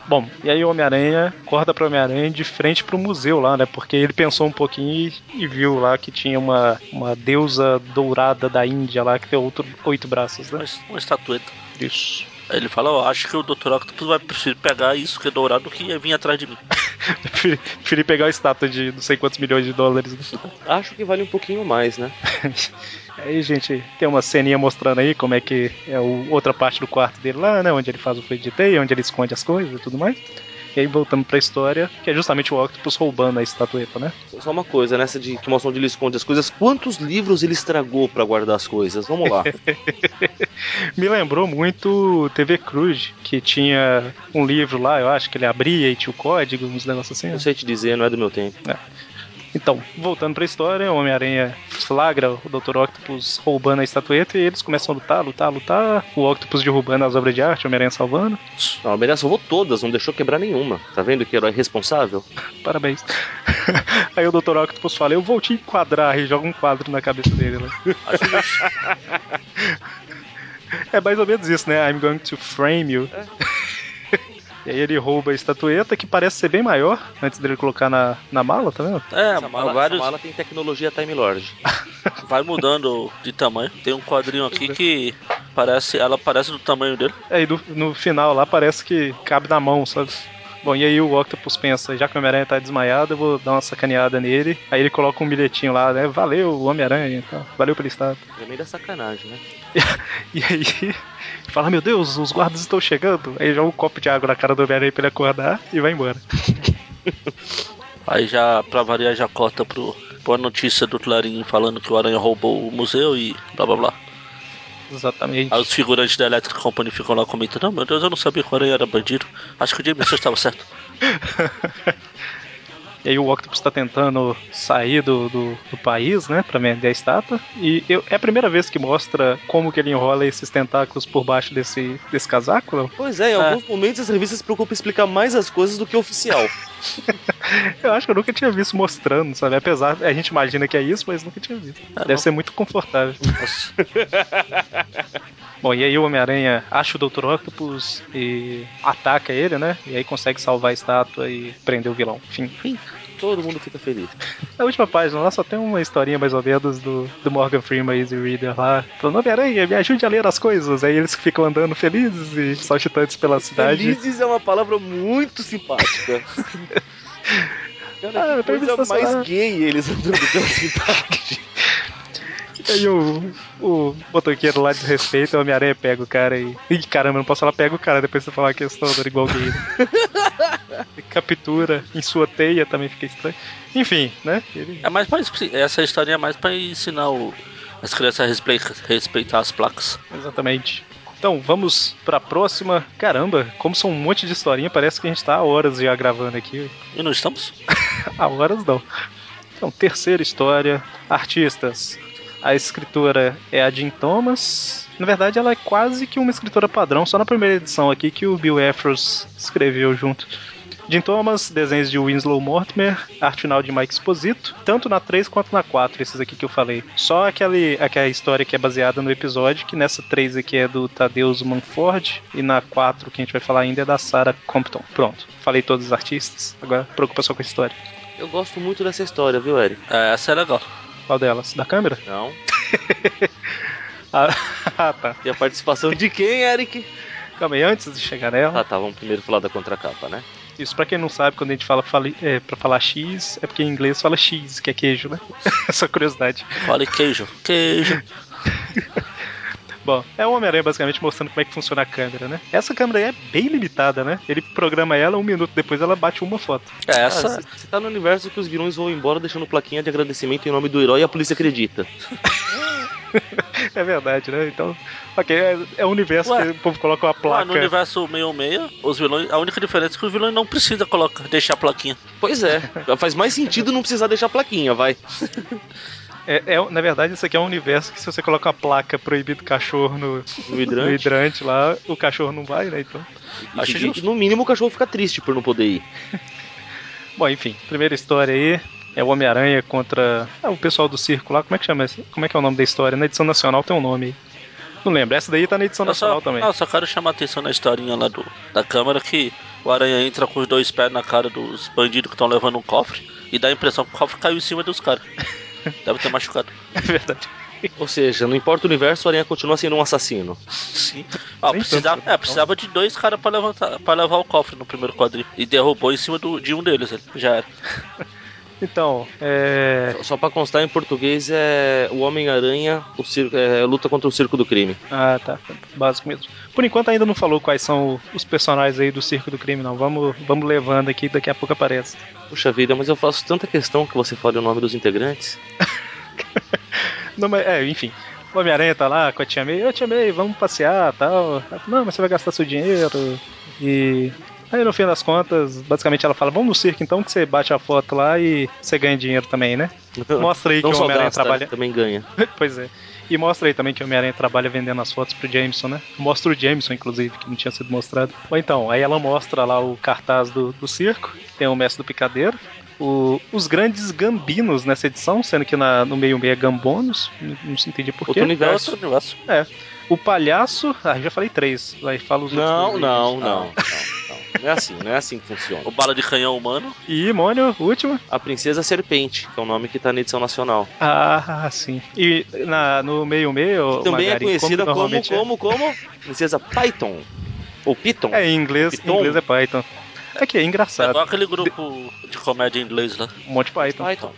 Bom, e aí o Homem-Aranha acorda pro Homem-Aranha de frente pro museu lá, né? Porque ele pensou um pouquinho e, e viu lá que tinha uma, uma deusa dourada da Índia lá que tem outro, oito braços, né?
Mas uma estatueta.
Isso.
Aí ele fala, ó, acho que o Dr. Octopus vai preferir pegar isso que é dourado do que vir atrás de mim. [laughs]
Preferi, preferi pegar a estátua de não sei quantos milhões de dólares.
Acho que vale um pouquinho mais, né? [laughs]
Aí, gente, tem uma ceninha mostrando aí como é que é o, outra parte do quarto dele lá, né? Onde ele faz o fluido de teia, onde ele esconde as coisas e tudo mais. E aí voltamos pra história, que é justamente o Octopus roubando a estatueta, né?
Só uma coisa, nessa de que mostra onde ele esconde as coisas. Quantos livros ele estragou pra guardar as coisas? Vamos lá. [laughs]
Me lembrou muito TV Cruz, que tinha um livro lá, eu acho que ele abria e tinha o código, uns negócios assim. né?
Não sei te dizer, não é do meu tempo.
Então, voltando pra história, o Homem-Aranha flagra o Dr. Octopus roubando a estatueta e eles começam a lutar, lutar, lutar. O Octopus derrubando as obras de arte, o Homem-Aranha salvando.
Não, a Homem-Aranha salvou todas, não deixou quebrar nenhuma. Tá vendo que herói responsável? [laughs]
Parabéns. [laughs] Aí o Dr. Octopus fala: Eu vou te enquadrar e joga um quadro na cabeça dele. Né? [laughs] É mais ou menos isso, né? I'm going to frame you. E aí ele rouba a estatueta, que parece ser bem maior, antes dele colocar na, na mala, tá vendo?
É,
essa, mala,
vários.
essa mala tem tecnologia Time Lord. [laughs]
Vai mudando de tamanho. Tem um quadrinho aqui que parece. Ela parece do tamanho dele.
Aí no, no final lá parece que cabe na mão, sabe? Bom, e aí o Octopus pensa, já que o Homem-Aranha tá desmaiado, eu vou dar uma sacaneada nele. Aí ele coloca um bilhetinho lá, né? Valeu, Homem-Aranha e tal. Valeu pela estátua.
É meio da sacanagem, né? [laughs]
E aí fala, meu Deus, os guardas estão chegando. Aí joga um copo de água na cara do Homem-Aranha pra ele acordar e vai embora. [laughs]
Aí já, pra variar, já corta pro, pro a notícia do Clarim falando que o Aranha roubou o museu e blá blá blá.
Exatamente.
Aí os figurantes da Electric Company ficam lá comentando: Não, meu Deus, eu não sabia que o Aranha era bandido. Acho que o Jameson estava certo. [laughs]
E aí o Octopus tá tentando sair do, do, do país, né, pra vender a estátua. E eu- é a primeira vez que mostra como que ele enrola esses tentáculos por baixo desse, desse casaco, não?
Pois é, em
É.
alguns momentos as revistas se preocupam em explicar mais as coisas do que o oficial. [laughs]
Eu acho que eu nunca tinha visto mostrando, sabe? Apesar, a gente imagina que é isso, mas nunca tinha visto.
É,
Deve
não.
ser muito confortável. [laughs] Bom, e aí o Homem-Aranha acha o Dr. Octopus e ataca ele, né? E aí consegue salvar a estátua e prender o vilão. Enfim.
Todo mundo fica feliz.
Na última página lá só tem uma historinha mais ou menos do, do Morgan Freeman Easy Reader lá. Falando, Homem-Aranha, me ajude a ler as coisas. Aí eles ficam andando felizes e saltitantes pela cidade.
Felizes é uma palavra muito simpática. [laughs] Cara,
Ah,
que coisa
permissão
mais gay eles andando pela cidade. [laughs]
E aí o, o motoqueiro lá desrespeita, o Homem-Aranha pega o cara e. Ih, caramba, não posso falar, pega o cara depois você falar a questão do igual gay. Né? [laughs] Captura em sua teia também fica estranho. Enfim, né? Ele
É mais pra, essa história é mais pra ensinar o- as crianças a respeitar, respeitar as placas.
Exatamente. Então, vamos pra próxima. Caramba, como são um monte de historinha, parece que a gente tá há horas já gravando aqui.
E não estamos? [laughs]
Há horas não. Então, terceira história. Artistas. A escritora é a Jean Thomas. Na verdade, ela é quase que uma escritora padrão, só na primeira edição aqui que o Bill Efros escreveu junto. Jim Thomas, desenhos de Winslow Mortimer, arte final de Mike Exposito, tanto na 3 quanto na 4, esses aqui que eu falei. Só aquele, aquela história que é baseada no episódio, que nessa 3 aqui é do Tadeusz Manford, e na 4, que a gente vai falar ainda, é da Sarah Compton. Pronto, falei todos os artistas, agora preocupa só com a história.
Eu gosto muito dessa história, viu, Eric?
É, essa é legal.
Qual delas? Da câmera?
Não. [laughs]
Ah, [laughs] ah, tá.
E a participação de quem, Eric?
Calma aí, antes de chegar nela.
Ah, tá, vamos primeiro falar da contracapa, né?
Isso, pra quem não sabe, quando a gente fala fali, é, pra falar X, é porque em inglês fala X, que é queijo, né? [laughs] Essa curiosidade.
Fale queijo. Queijo.
Bom, é o Homem-Aranha basicamente mostrando como é que funciona a câmera, né? Essa câmera aí é bem limitada, né? Ele programa ela, um minuto depois ela bate uma foto.
É, essa.
Você tá no universo que os vilões vão embora deixando plaquinha de agradecimento em nome do herói e a polícia acredita. [laughs]
É verdade, né? Então, ok, é, é um universo
Ué.
que o povo coloca uma placa.
no universo 66, os vilões. A única diferença é que os vilões não precisam colocar, deixar a plaquinha.
Pois é, faz mais sentido não precisar deixar plaquinha, vai. [laughs]
É, é- na verdade, isso aqui é um universo que se você coloca uma placa proibido cachorro no,
No
no
hidrante.
hidrante lá, o cachorro não vai, né? Então.
Acho
E,
justo.
no mínimo o cachorro fica triste por não poder ir. [laughs]
Bom, enfim, primeira história aí é o Homem-Aranha contra ah, o pessoal do circo lá. Como é que chama esse? Como é que é o nome da história? Na edição nacional tem um nome aí. Não lembro, essa daí tá na edição
Eu só,
nacional também.
não, só quero chamar a atenção na historinha lá do, da câmera que o Aranha entra com os dois pés na cara dos bandidos que estão levando um cofre e dá a impressão que o cofre caiu em cima dos caras. [laughs] Deve ter machucado. [laughs]
É verdade.
Ou seja, não importa o universo, o Aranha continua sendo um assassino.
Sim. Ah, precisava,
tanto,
é, precisava de dois caras pra levantar, para levar o cofre no primeiro quadrinho. E derrubou em cima do, de um deles, ele já era. [laughs]
Então, é.
Só pra constar em português é o Homem-Aranha é, luta contra o circo do crime.
Ah, tá. Básico mesmo. Por enquanto ainda não falou quais são os personagens aí do Circo do Crime, não. Vamos, vamos levando aqui, daqui a pouco aparece.
Puxa vida, mas eu faço tanta questão que você fale o nome dos integrantes. [laughs]
Não, mas, é, enfim. O Homem-Aranha tá lá com a Tia May. Ô, Tia May, vamos passear tal. Não, mas você vai gastar seu dinheiro. E. Aí no fim das contas, basicamente ela fala: Vamos no circo então, que você bate a foto lá e você ganha dinheiro também, né? [laughs] Mostra aí que o Homem-Aranha
gasta,
trabalha.
também ganha. [laughs]
pois é. E mostra aí também que o Homem-Aranha trabalha vendendo as fotos pro Jameson, né? Mostra o Jameson, inclusive, que não tinha sido mostrado. Ou então, aí ela mostra lá o cartaz do, do circo, que tem o mestre do picadeiro. o- os grandes gambinos nessa edição, sendo que na- no meio meio é gambonos, não, se entendi porquê.
Outro universo.
Outro universo.
O palhaço, ah, já falei três, aí fala os
Não,
outros
não, não, não, [laughs] não. Não é assim, não é assim que funciona.
O bala de canhão humano.
E Mônio, última.
A Princesa Serpente, que é o nome que tá na edição nacional.
Ah, sim. E na, no meio meio,
Também é conhecida como,
normalmente é?
como, como Princesa Python. Ou Python.
É, em inglês, em
Python.
inglês é Python. É que é
É
engraçado.
igual aquele grupo de comédia em inglês lá.
Um monte de Python.
Python.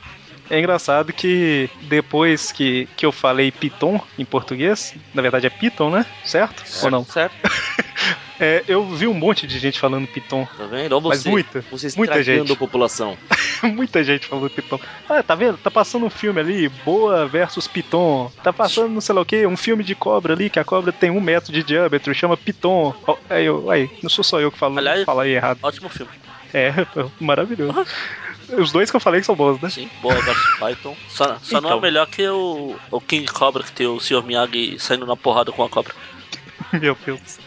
É engraçado que depois que, que eu falei Python em português, na verdade é Python, né? Certo? Ou não?
Certo? [laughs]
É, eu vi um monte de gente falando Python.
Tá vendo? Você,
Mas muita,
Você
muita gente.
a população. [laughs]
Muita gente falando Python. Ah, tá vendo? Tá passando um filme ali, Boa versus Python. Tá passando não sei lá o que, um filme de cobra ali, que a cobra tem um metro de diâmetro, chama Python. Ó, Aí eu, aí, não sou só eu que falo,
Aliás-
falei errado.
Ótimo filme.
É, [laughs] maravilhoso. Os dois que eu falei que são bons, né?
Sim, boa versus Python. Só, só não é
Então.
melhor que o, o King Cobra, que tem o Sr. Miyagi saindo na porrada com a cobra. [laughs]
Meu Deus.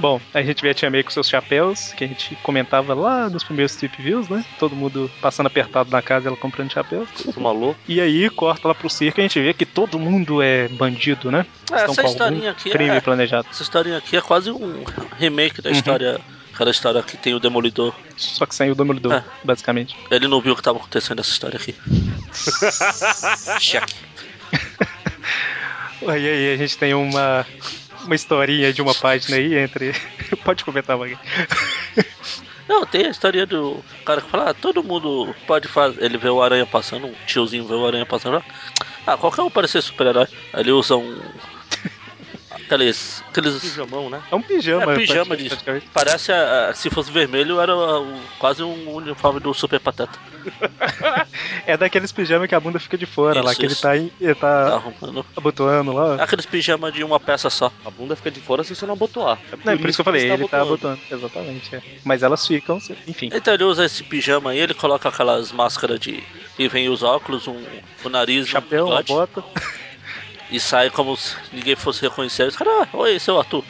Bom, a gente vê a Tia May com seus chapéus, que a gente comentava lá nos primeiros Trip Views, né? Todo mundo passando apertado na casa e ela comprando chapéu.
Tudo maluco.
E aí corta lá pro circo e a gente vê que todo mundo é bandido, né?
É,
Estão
essa
com algum
historinha aqui
crime
é,
planejado.
essa historinha aqui é quase um remake da
Uhum.
história. Aquela história que tem o Demolidor.
Só que sem o Demolidor,
É.
basicamente.
Ele não viu o que estava acontecendo nessa história aqui. [laughs] Cheque. [laughs]
E aí a gente tem uma, uma historinha de uma página aí entre. [laughs] Pode comentar, Magui.
Não, tem a história do cara que fala, ah, todo mundo pode fazer. Ele vê o aranha passando, um tiozinho vê o aranha passando. Ah, qualquer um pode ser super-herói. Ele usa um. Aqueles. aqueles
Pijamão, né?
É um pijama,
É, pijama de-
praticamente.
parece, a- a- se fosse vermelho, era o- quase um uniforme do Super Pateta. [laughs]
É daqueles pijamas que a bunda fica de fora lá,
Isso,
que ele tá, em- ele
Tá
tá
arrumando.
abotoando lá.
Aqueles pijama de uma peça só.
A bunda fica de fora se você não abotoar. É
Não, é por isso que eu falei, ele tá
abotoando.
abotoando. Exatamente, é. Mas elas ficam, enfim.
Então ele usa esse pijama aí, ele coloca aquelas máscaras de. E vem os óculos, um, o nariz, um
Chapéu, uma
bigode,
bota. [laughs]
e sai como se ninguém fosse reconhecer. Os caras, ah, oi, seu Arthur.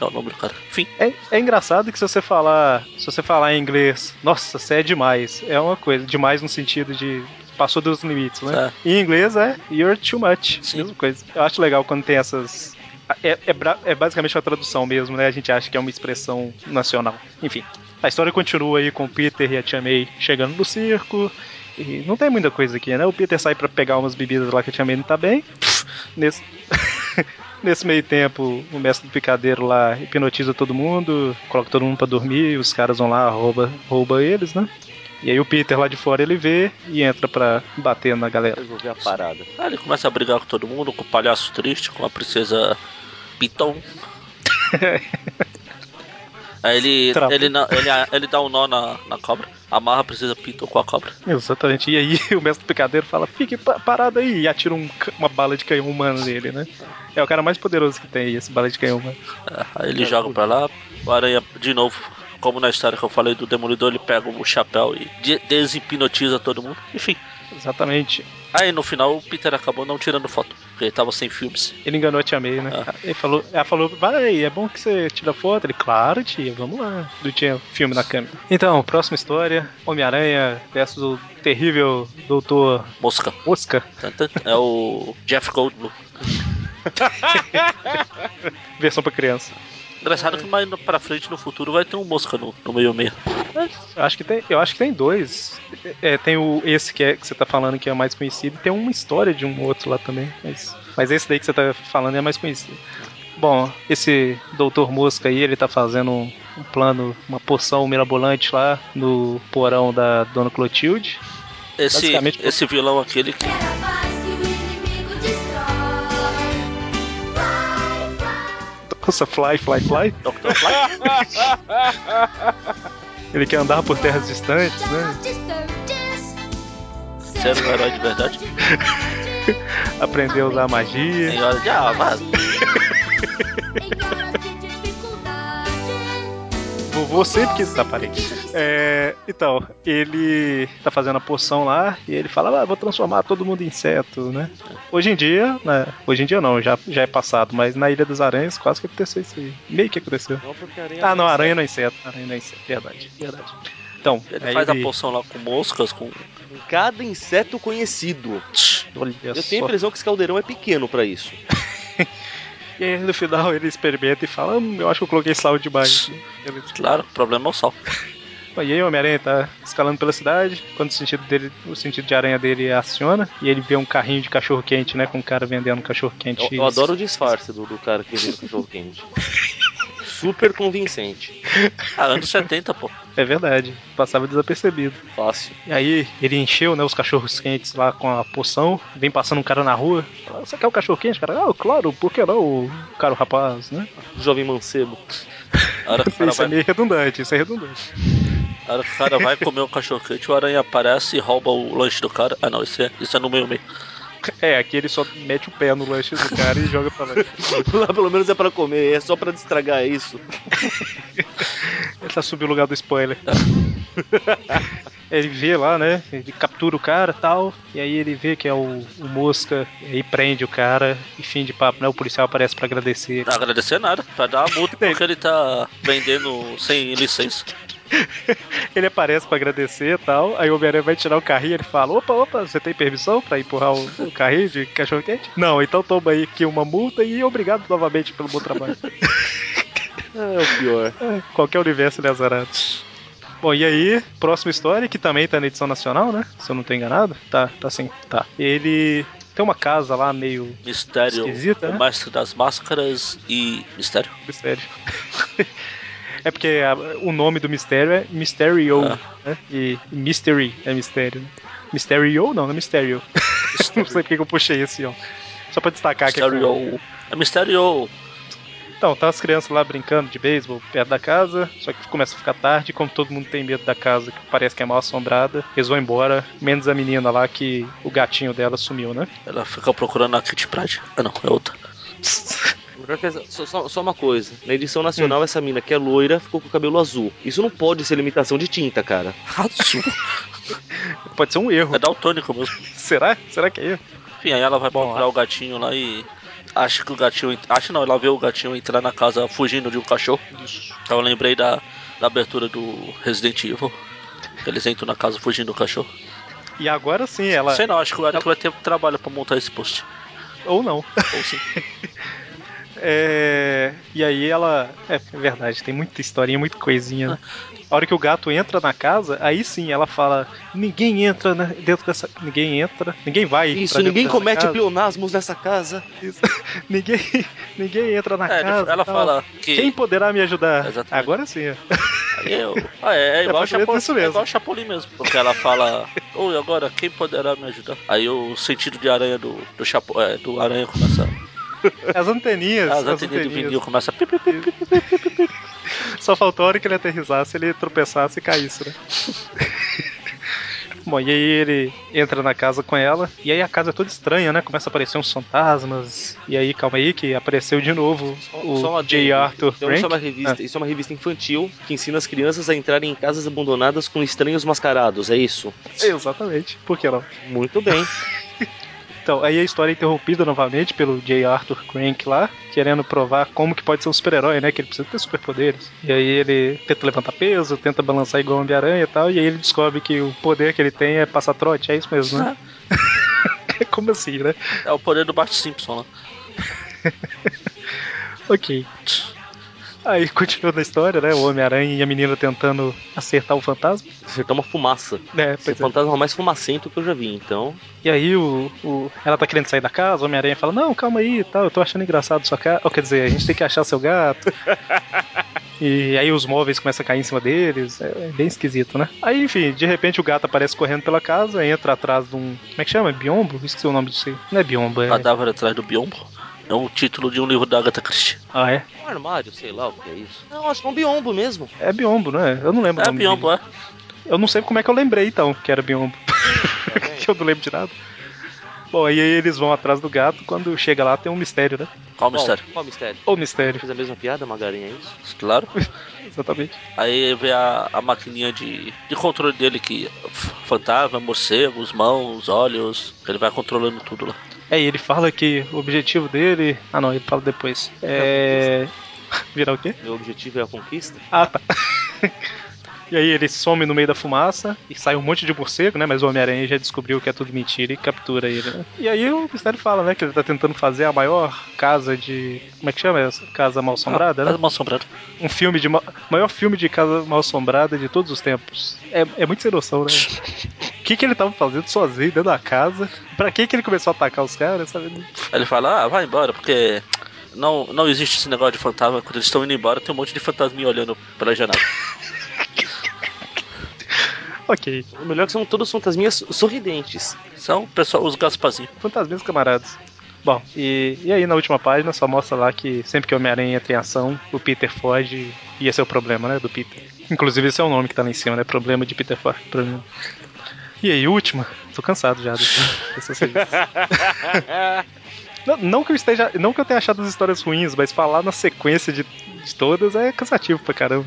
É o nome do cara. Enfim.
É, é engraçado que se você falar. Se você falar em inglês, nossa, você é demais. É uma coisa, demais no sentido de. Passou dos limites, né? Em inglês é you're too much.
Sim.
Mesma coisa. Eu acho legal quando tem essas. É, é, é basicamente uma tradução mesmo, né? A gente acha que é uma expressão nacional. Enfim. A história continua aí com o Peter e a Tia May chegando no circo. E não tem muita coisa aqui, né? O Peter sai pra pegar umas bebidas lá que a Tia May não tá bem. Nesse. [laughs] Nesse meio tempo, o mestre do picadeiro lá hipnotiza todo mundo, coloca todo mundo pra dormir, os caras vão lá, rouba, rouba eles, né? E aí o Peter lá de fora ele vê e entra pra bater na galera.
Resolver a parada.
Aí ele começa a brigar com todo mundo, com o palhaço triste, com a princesa Piton. [laughs] Aí ele, ele, ele, ele dá um nó na, na cobra, amarra a princesa Piton com a cobra.
Exatamente. E aí [laughs] o mestre picadeiro fala, fique pa- parado aí, e atira um uma bala de canhão humano nele, né? É o cara mais poderoso que tem aí, esse bala de canhão humano.
É, Aí ele joga pra lá, o aranha, de novo, como na história que eu falei do Demolidor, ele pega o chapéu e de- deshipnotiza todo mundo. Enfim.
Exatamente.
Aí no final o Peter acabou não tirando foto, porque ele tava sem filmes.
Ele enganou a tia May, né? Ele falou, ela falou, vai, é bom que você tira foto. Ele, claro, tia, vamos lá. Não tinha filme na câmera. Então, próxima história: Homem-Aranha versus o terrível Doutor
Mosca.
Mosca.
É o Jeff Goldblum. [laughs]
Versão pra criança.
Engraçado que mais pra frente no futuro vai ter um mosca no, no meio meio.
Eu acho que tem, eu acho que tem dois. É, tem o esse que, é, que você tá falando que é mais conhecido, e tem uma história de um outro lá também. Mas, mas esse daí que você tá falando é mais conhecido. Bom, esse Doutor Mosca aí, ele tá fazendo um, um plano, uma poção mirabolante lá no porão da Dona Clotilde.
Esse,
Basicamente-
esse vilão aquele que
Nossa, fly, fly, fly.
Dr. Fly. [laughs]
Ele quer andar por terras distantes, né?
Ser
um herói de verdade? [laughs]
Aprender a usar magia.
Em hora de. Ah, [laughs]
Vovô sempre quis estar parede. É, então, ele tá fazendo a poção lá e ele fala, ah, vou transformar todo mundo em inseto, né? Hoje em dia, né, hoje em dia não, já, já é passado, mas na Ilha dos Aranhas quase que aconteceu isso aí. Meio que aconteceu.
Não,
Ah, não, aranha não é inseto. Aranha não é inseto, verdade, verdade. Então,
Ele faz
ele-
a poção lá com moscas, com.
Cada inseto conhecido.
Olha
Eu
só.
tenho a impressão que esse caldeirão é pequeno pra isso. [laughs]
E aí no final ele experimenta e fala, hum, eu acho que eu coloquei sal demais. Ele-
Claro, o problema é o sal.
E aí o Homem-Aranha tá escalando pela cidade, quando o sentido dele, o sentido de aranha dele aciona, e ele vê um carrinho de cachorro quente, né, com um cara vendendo cachorro quente.
Eu, eu adoro o disfarce do, do cara que vende cachorro quente. [laughs] Super convincente.
Ah, anos 70, pô.
É verdade, passava desapercebido.
Fácil.
E aí ele encheu, né, os cachorros quentes lá com a poção, vem passando um cara na rua, fala, você quer um cachorro quente, cara? Ah, claro, por que não, o cara o rapaz, né?
Jovem mancebo.
A hora que o cara
Isso é
vai,
meio redundante, isso é redundante.
a hora que o cara vai comer um cachorro quente, o aranha aparece e rouba o lanche do cara. Ah, não, isso é, isso é no meio meio.
É, aqui ele só mete o pé no lanche do cara e joga pra lá. [laughs]
Lá pelo menos é pra comer, é só pra destragar isso.
Ele tá subindo o lugar do spoiler. [laughs] ele vê lá, né? Ele captura o cara e tal. E aí ele vê que é o, o Mosca. E aí prende o cara. E fim de papo, né? O policial aparece pra agradecer.
Não agradecer nada, pra dar uma multa [laughs] porque ele tá vendendo sem licença. [laughs]
Ele aparece pra agradecer e tal. Aí o Homem-Aranha vai tirar o carrinho. Ele fala: opa, opa, você tem permissão pra empurrar o, o carrinho de cachorro quente? Não, então toma aí aqui uma multa e obrigado novamente pelo bom trabalho. [laughs]
É o pior.
É, Qualquer universo ele é azarado. Bom, e aí, próxima história, que também tá na edição nacional, né? Se eu não tô enganado. Tá, tá sim. Tá. Ele tem uma casa lá meio
Mistério,
Esquisita,
o
né?
mestre das máscaras e mistério.
mistério. [laughs] é porque a- o nome do mistério é Mysterio,
Ah.
né? E Mystery é mistério. né? Mysterio? Não, não é Mysterio. [laughs] não sei porque que eu puxei esse, ó. Só pra destacar que é com-.
É mistério.
Então, tá as crianças lá brincando de beisebol perto da casa, só que começa a ficar tarde, como todo mundo tem medo da casa, que parece que é mal assombrada, eles vão embora, menos a menina lá que o gatinho dela sumiu, né?
Ela fica procurando a Kitty Pride. Ah, não, é outra. [laughs]
Que Só, só- só uma coisa. Na edição nacional, essa mina que é loira ficou com o cabelo azul. Isso não pode ser limitação de tinta, cara. [laughs]
Azul.
Pode ser um erro.
É daltônico mesmo. [laughs]
Será? Será que é erro?
Enfim, aí ela vai
Bom,
procurar o gatinho lá e. Acha que o gatinho. Acha não, ela vê o gatinho entrar na casa fugindo de um cachorro. Então eu lembrei da, da abertura do Resident Evil. Eles entram na casa fugindo do cachorro.
E agora sim, ela.
Sei não, acho que o Eric vai ter trabalho pra montar esse post.
Ou não.
Ou sim. [laughs]
É... E aí ela. É, é verdade, tem muita historinha, muita coisinha. né? A hora que o gato entra na casa, aí sim ela fala: ninguém entra na- dentro dessa. Ninguém entra, ninguém vai.
Isso, ninguém
dessa
comete
casa.
pleonasmos nessa casa.
Isso. [laughs] ninguém, ninguém entra na
É,
casa.
ela
tal.
fala que.
Quem poderá me ajudar?
Exatamente.
Agora sim. ó.
Aí eu. Ah, é, é [laughs] igual
É
o Chapolin,
isso mesmo.
é igual Chapolin mesmo. Porque ela fala, oi, agora quem poderá me ajudar? Aí o sentido de aranha do, do, Chapo, é, do aranha começa.
As anteninhas.
As
as
anteninhas do vinil começa. pi, pi, pi, pi.
Só faltou a hora que ele aterrissasse, ele tropeçasse e caísse, né? Bom, e aí ele entra na casa com ela, e aí a casa é toda estranha, né? Começa a aparecer uns fantasmas, e aí, calma aí, que apareceu de novo o
Só uma
J. Arthur
Então, isso, é
Frank.
uma revista, isso é uma revista infantil que ensina as crianças a entrarem em casas abandonadas com estranhos mascarados, é isso?
Exatamente, por que não?
Muito bem. [laughs]
Então, aí a história é interrompida novamente pelo J. Arthur Crank lá, querendo provar como que pode ser um super-herói, né? Que ele precisa ter superpoderes. E aí ele tenta levantar peso, tenta balançar igual um Homem-Aranha e tal, e aí ele descobre que o poder que ele tem é passar trote, é isso mesmo, né? [laughs] como assim, né?
É o poder do Bart Simpson lá. [laughs]
Ok. Aí continua na história, né? O Homem-Aranha e a menina tentando acertar o fantasma.
Acertar uma fumaça.
É,
Esse
é.
fantasma mais fumacento que eu já vi, então.
E aí o, o- ela tá querendo sair da casa, o Homem-Aranha fala, não, calma aí tal, eu tô achando engraçado sua casa. Quer dizer, a gente tem que achar seu gato. [laughs] E aí os móveis começam a cair em cima deles, é bem esquisito, né? Aí, enfim, de repente o gato aparece correndo pela casa, entra atrás de um. Como é que chama? Biombo? Esqueci o nome disso aí. Não é biombo, é.
Cadáver atrás do biombo. É um título de um livro da Agatha Christie.
Ah, é?
Um armário, sei lá o que é isso. Não, acho que é um biombo mesmo.
É biombo, não é? Eu não lembro o
É
nome
biombo,
dele.
é.
Eu não sei como é que eu lembrei então que era biombo. [laughs] que eu não lembro de nada. Bom, aí eles vão atrás do gato, quando chega lá tem um mistério, né?
Qual o mistério?
Qual o mistério?
O mistério,
Fez a mesma piada, Magarinha, é isso?
Claro. [laughs]
exatamente.
Aí vê a, a maquininha de, de controle dele que fantasma, morcegos, mãos, olhos. Ele vai controlando tudo lá.
É, e ele fala que o objetivo dele. Ah, não, ele fala depois. É. [laughs] Virar o quê?
Meu objetivo é a conquista?
Ah, tá. [laughs] E aí ele some no meio da fumaça e sai um monte de morcego, né? Mas o Homem-Aranha já descobriu que é tudo mentira e captura ele, né? E aí o Mistério fala, né? Que ele tá tentando fazer a maior casa de. Como é que chama essa? Casa mal assombrada, né?
Casa mal assombrada.
Um filme de. ma- Maior filme de casa mal assombrada de todos os tempos. É, é muito sem noção, né? O [laughs] que, que ele tava fazendo sozinho dentro da casa? Pra que, que ele começou a atacar os caras, sabe?
Ele fala, ah, vai embora, porque não, não existe esse negócio de fantasma. Quando eles estão indo embora, tem um monte de fantasminha olhando pela janela. [laughs]
Ok.
O melhor é que são todos fantasminhas sorridentes.
São pessoal, os gaspazinhos.
Fantasminhas camaradas. Bom, e, e aí na última página só mostra lá que sempre que o Homem-Aranha entra em ação, o Peter foge e esse é o problema, né, do Peter. Inclusive esse é o nome que tá lá em cima, né, problema de Peter Parker. Problema. E aí, última, tô cansado já dessas [laughs] revistas. não, não que eu esteja, não que eu tenha achado as histórias ruins, mas falar na sequência de, de todas é cansativo pra caramba.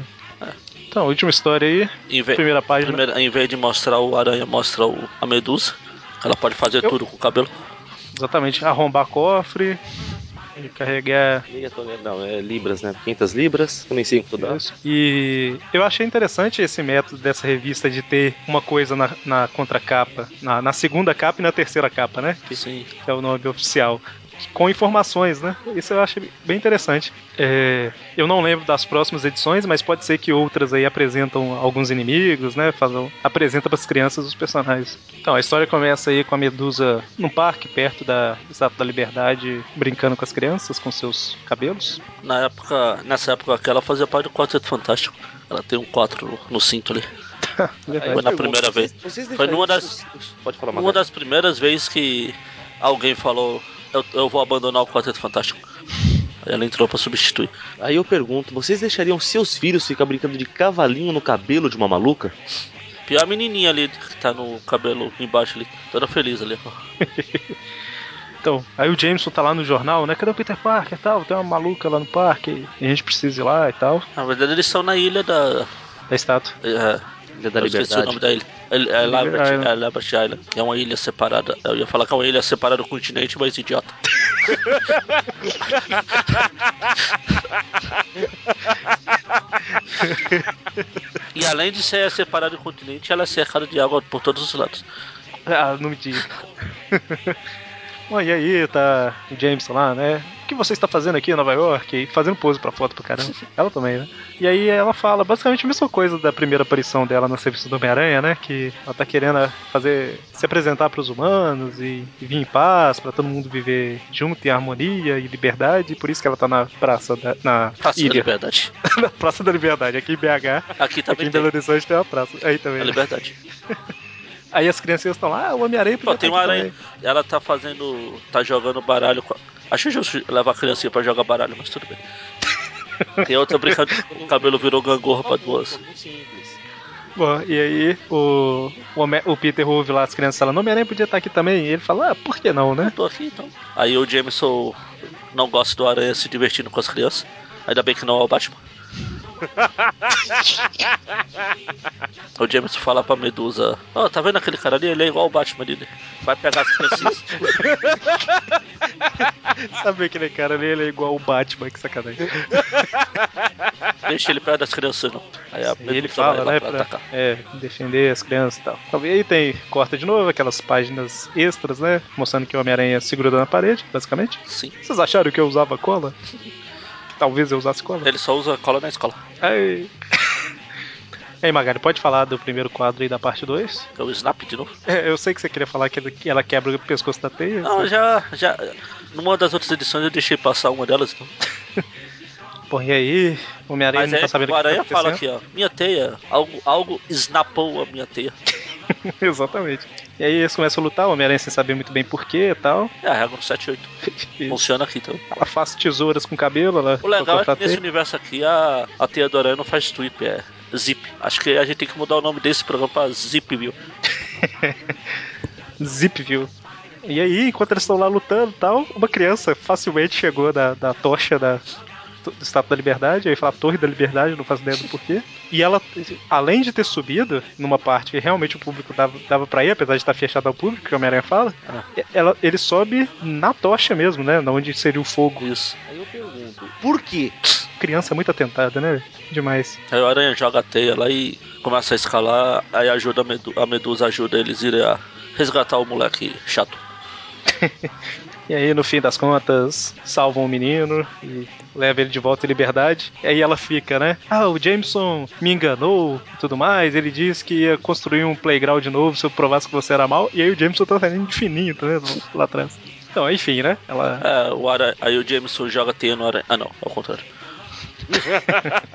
Então, última história aí,
Em vez,
primeira página.
primeiro, em vez de mostrar o aranha, mostra o, a medusa. Ela pode fazer
Eu-
tudo com o cabelo.
Exatamente, arrombar cofre, e carregar
não, é libras, né? 500 libras, eu nem sei.
E eu achei interessante esse método dessa revista de ter uma coisa na, na contracapa, na, na segunda capa e na terceira capa, né? Que,
Sim.
que é o nome oficial. Com informações, né? Isso eu acho bem interessante. É, eu não lembro das próximas edições, mas pode ser que outras aí apresentam alguns inimigos, né? Fazem, apresenta para as crianças os personagens. Então, a história começa aí com a Medusa num parque perto da Estátua da Liberdade, brincando com as crianças, com seus cabelos.
Na época, nessa época que ela fazia parte do Quarteto Fantástico. Ela tem um 4 no, no cinto ali. [laughs]
Verdade.
Foi na primeira vez.
Vocês
Foi numa das-
Pode falar,
Uma
Magali.
das primeiras vezes que alguém falou: eu, eu vou abandonar o Quarteto Fantástico. Aí ela entrou pra substituir.
Aí eu pergunto, vocês deixariam seus filhos ficar brincando de cavalinho no cabelo de uma maluca?
Pior a menininha ali que tá no cabelo embaixo ali, toda feliz ali. [laughs]
Então, aí o Jameson tá lá no jornal, né? Cadê o Peter Parker e tal? Tem uma maluca lá no parque e a gente precisa ir lá e tal.
Na verdade, eles estão na ilha da.
Da estátua.
É,
Ilha da
eu esqueci o nome da ilha. É, é,
Liberty
Liberty,
Island.
é Liberty Island. É uma ilha separada. Eu ia falar que é uma ilha separada do continente, mas idiota. [laughs] e além de ser separada do continente, ela é cercada de água por todos os lados.
Ah, não me diga. [laughs] Bom, e aí tá o Jameson lá, né? O que você está fazendo aqui em Nova York? E fazendo pose pra foto pra caramba. [laughs] Ela também, né? E aí ela fala basicamente a mesma coisa da primeira aparição dela na serviço do Homem-Aranha, né? Que ela tá querendo fazer se apresentar pros humanos e, e vir em paz, pra todo mundo viver junto em harmonia e liberdade, e por isso que ela tá na praça da, na
Praça da
ilha,
Liberdade. [laughs]
na Praça da Liberdade, aqui em BH.
Aqui
Aqui
também
em
tem.
Belo Horizonte tem uma praça. Aí também.
A
né?
Liberdade. [laughs]
Aí as crianças estão lá, ah, o Homem-Aranha
Pô,
podia
tem
tá
uma
aqui
aranha. Ela tá fazendo. tá jogando baralho com. a- Acho justo levar a criancinha pra jogar baralho, mas tudo bem. [laughs] Tem outra brincadeira. O cabelo virou gangorra pra duas.
Bom, e aí o, o, Peter ouve lá as crianças falando, Homem-Aranha podia estar aqui também. E ele fala, ah, por que não, né?
Tô aqui então. Aí o Jameson não gosta do aranha se divertindo com as crianças. Ainda bem que não é o Batman. O Jameson fala pra Medusa: Ó, tá vendo aquele cara ali? Ele é igual o Batman ali. né? Vai pegar as criancinhas. [laughs]
Sabe aquele cara ali, ele é igual o Batman, que sacanagem.
Deixa ele perto das crianças, não. Aí a
ele fala, né, pra
atacar.
é, defender as crianças e tal. E aí tem, corta de novo aquelas páginas extras, né? Mostrando que o Homem-Aranha segurando na parede, basicamente.
Sim.
Vocês acharam que eu usava cola? [laughs] talvez eu usasse cola.
Ele só usa cola na escola.
Ei. [laughs] Ei, Magari, pode falar do primeiro quadro aí da parte 2?
É o Snap de novo.
É, eu sei que você queria falar que ela- que ela quebra o pescoço da teia.
Não, já, já. Numa das outras edições eu deixei passar uma delas, então. [laughs]
Pô, e aí? O Homem-Aranha não
é,
tá sabendo
o
que tá
fala aqui, ó. Minha teia, algo, algo snapou a minha teia. [laughs] [laughs]
Exatamente. E aí eles começam a lutar, o Homem-Aranha sem saber muito bem porquê e tal.
É a regra 78.
E [laughs]
Funciona aqui também.
ela faz tesouras com cabelo, ela
O legal é que nesse universo aqui a, a teia do Aranha não faz tweet, é zip. Acho que a gente tem que mudar o nome desse programa pra Zip, viu? [laughs]
Zipville. E aí, enquanto eles estão lá lutando e tal, uma criança facilmente chegou da, da tocha da, Estátua da Liberdade, aí fala Torre da Liberdade, não faço ideia do porquê. E ela, além de ter subido numa parte que realmente o público dava, dava pra ir, apesar de estar fechado ao público, que o Homem-Aranha fala, ela, ele sobe na tocha mesmo, né? Onde seria o fogo.
Isso.
Aí eu pergunto, por quê?
Criança muito atentada, né? Demais.
Aí o Aranha joga a teia lá e começa a escalar, aí ajuda a, Medu a Medusa ajuda eles a irem a resgatar o moleque chato. [laughs]
E aí, no fim das contas, salvam o menino e levam ele de volta em liberdade. E aí ela fica, né? Ah, o Jameson me enganou e tudo mais. Ele disse que ia construir um playground novo se eu provasse que você era mal. E aí o Jameson tá saindo de fininho, tá vendo? Lá atrás. Então, enfim, né? Ela.
É, o Aranha, aí o Jameson joga teia no Aranha. Ah não, ao contrário. [laughs]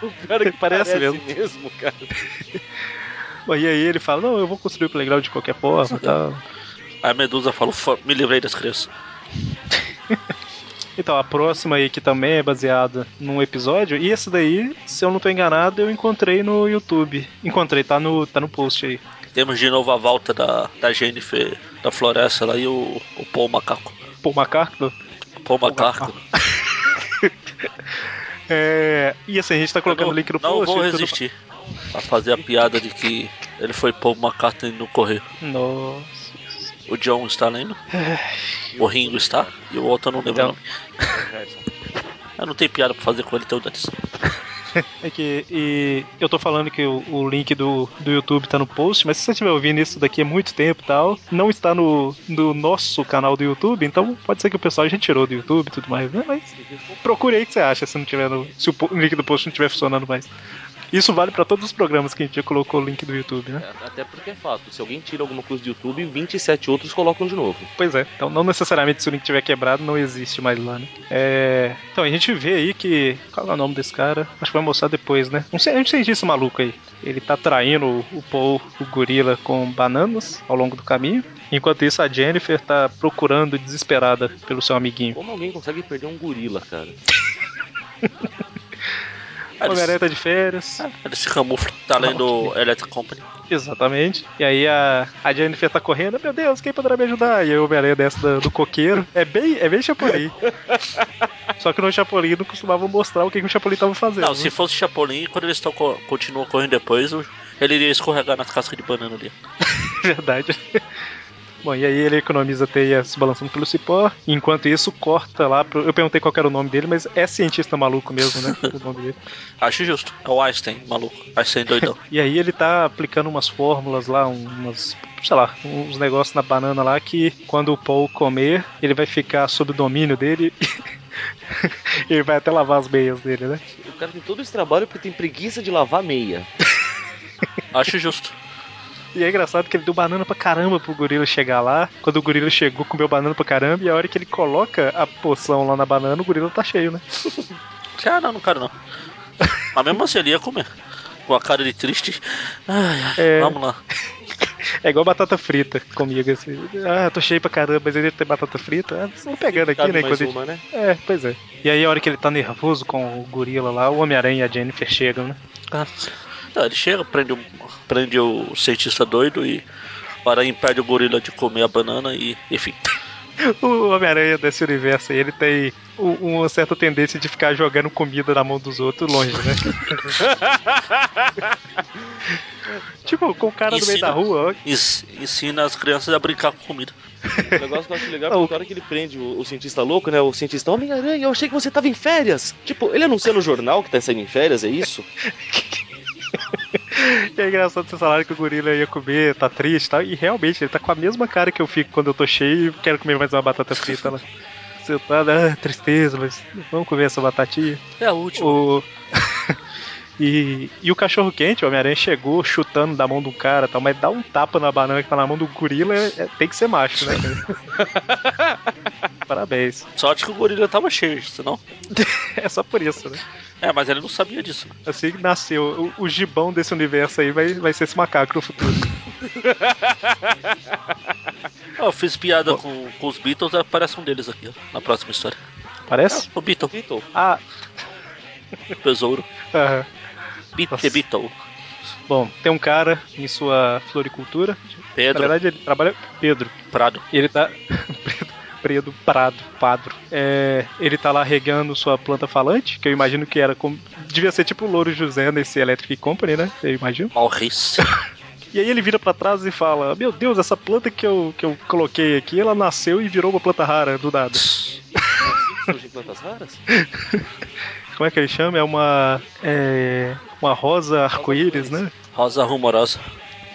O cara que
Parece
parece,
mesmo.
mesmo. cara. [laughs]
E aí ele fala: Não, eu vou construir o playground de qualquer forma e tal.
A Medusa fala, "Fo- me livrei das crianças. [laughs]
Então, a próxima aí, que também é baseada num episódio, e esse daí, se eu não tô enganado, eu encontrei no YouTube. Encontrei, tá no, tá no post aí.
Temos de novo a volta da, da Jennifer da floresta lá e o, o Paul Macaco.
Paul McCartney.
Paul Macaco. [laughs]
É, e assim, a gente tá colocando
não,
o link no
não
post.
vou
e tudo
resistir a fazer a piada de que ele foi Paul McCartney no correio.
Nossa.
O John está lendo, o Ringo está e o eu não lembro
Então. [laughs]
Eu não tenho piada pra fazer com ele, então dane
É que e eu tô falando que o, o link do, do YouTube tá no post, mas se você estiver ouvindo isso daqui há muito tempo e tal, não está no, no nosso canal do YouTube, então pode ser que o pessoal já tirou do YouTube e tudo mais, né? Mas procure aí o que você acha se não tiver no, se o, o link do post não estiver funcionando mais. Isso vale pra todos os programas que a gente já colocou o link do YouTube, né?
É, Até porque é fato, se alguém tira alguma coisa do YouTube, 27 outros colocam de novo.
Pois é. Então, não necessariamente se o link tiver quebrado, não existe mais lá, né? É... Então, a gente vê aí que. Qual é o nome desse cara? Acho que vai mostrar depois, né? Um ci- cientista maluco aí. Ele tá traindo o- o Paul, o gorila, com bananas ao longo do caminho. Enquanto isso, a Jennifer tá procurando desesperada pelo seu amiguinho.
Como alguém consegue perder um gorila, cara? [laughs]
Homem-Aranha tá de férias.
Ele se camufla, tá lendo Electric Company.
Exatamente. E aí a, a Jennifer tá correndo, meu Deus, quem poderá me ajudar? E aí o Homem-Aranha desce do, do coqueiro. É bem, é bem Chapolin. [laughs] Só que no Chapolin não costumava mostrar o que, que o Chapolin tava fazendo.
Não,
né?
se fosse Chapolin, quando eles tão, co- continuam correndo depois, ele iria escorregar nas cascas de banana ali. [laughs]
Verdade. Bom, e aí ele economiza a teia se balançando pelo cipó. e Enquanto isso, corta lá. Pro... Eu perguntei qual era o nome dele, mas é cientista maluco mesmo, né? o nome dele. [laughs]
Acho justo. É o Einstein, maluco. Einstein doidão. [laughs]
E aí ele tá aplicando umas fórmulas lá, umas. sei lá, uns negócios na banana lá que quando o Paul comer, ele vai ficar sob o domínio dele. [laughs] ele vai até lavar as meias dele, né?
O cara tem todo esse trabalho porque tem preguiça de lavar meia.
Acho justo.
E é engraçado que ele deu banana pra caramba pro gorila chegar lá. Quando o gorila chegou, comeu banana pra caramba. E a hora que ele coloca a poção lá na banana, o gorila tá cheio, né? [laughs]
Ah, não, não quero não. Mas mesmo assim ele ia comer. Com a cara de triste. Ai,
É.
vamos lá. [laughs]
É igual batata frita comigo, assim. Ah, tô cheio pra caramba, mas ele tem batata frita. Ah, vocês vão pegando aqui, né?
mais
Quando ele-
uma, né?
É, pois é. E aí a hora que ele tá nervoso com o gorila lá, o Homem-Aranha e a Jennifer chegam, né?
Ah. Não, ele chega, prende, o- prende o cientista doido e o aranha impede o gorila de comer a banana e, enfim. [laughs]
O Homem-Aranha desse universo aí, ele tem uma certa tendência de ficar jogando comida na mão dos outros longe, né? [laughs] tipo, com o cara no meio
Ensina-
da rua, ó.
Ensina as crianças a brincar com comida.
O negócio que eu acho legal é porque [laughs] na hora que ele prende o, o cientista louco, né? O cientista Homem-Aranha, eu achei que você tava em férias. Tipo, ele anuncia no jornal que tá saindo em férias, é isso?
E [laughs] é engraçado vocês falaram que o gorila ia comer, tá triste e tal. E realmente, ele tá com a mesma cara que eu fico quando eu tô cheio e quero comer mais uma batata frita lá. sentado, ah, tristeza, mas vamos comer essa batatinha.
É a última.
O... [laughs] e, e o cachorro quente, o Homem-Aranha chegou chutando da mão do cara, tal, mas dá um tapa na banana que tá na mão do gorila, é- tem que ser macho, né? [laughs] Parabéns.
Sorte que o gorila tava cheio, senão. [laughs]
É só por isso, né?
É, mas ele não sabia disso.
Assim que nasceu, o, o gibão desse universo aí vai, vai ser esse macaco no futuro.
Ah, [laughs] Eu fiz piada com, com os Beatles, aparece um deles aqui, ó, na próxima história.
Parece?
O Beatle,
Beatle.
Ah,
tesouro.
aham.
Beat
Nossa.
the Beatle.
Bom, tem um cara em sua floricultura. Na
Pedro
verdade, ele trabalha. Pedro.
Prado.
E ele tá. [laughs] Predo, Predo Prado, Padro. É, ele tá lá regando sua planta falante, que eu imagino que era como. Devia ser tipo o Louro José nesse Electric Company, né? Eu imagino.
Maurice. [laughs]
E aí ele vira pra trás e fala: Meu Deus, essa planta que eu, que eu coloquei aqui, ela nasceu e virou uma planta rara do nada. [laughs]
Surgem plantas raras?
Como é que ele chama? É uma. É. Uma rosa arco-íris, né?
Rosa rumorosa.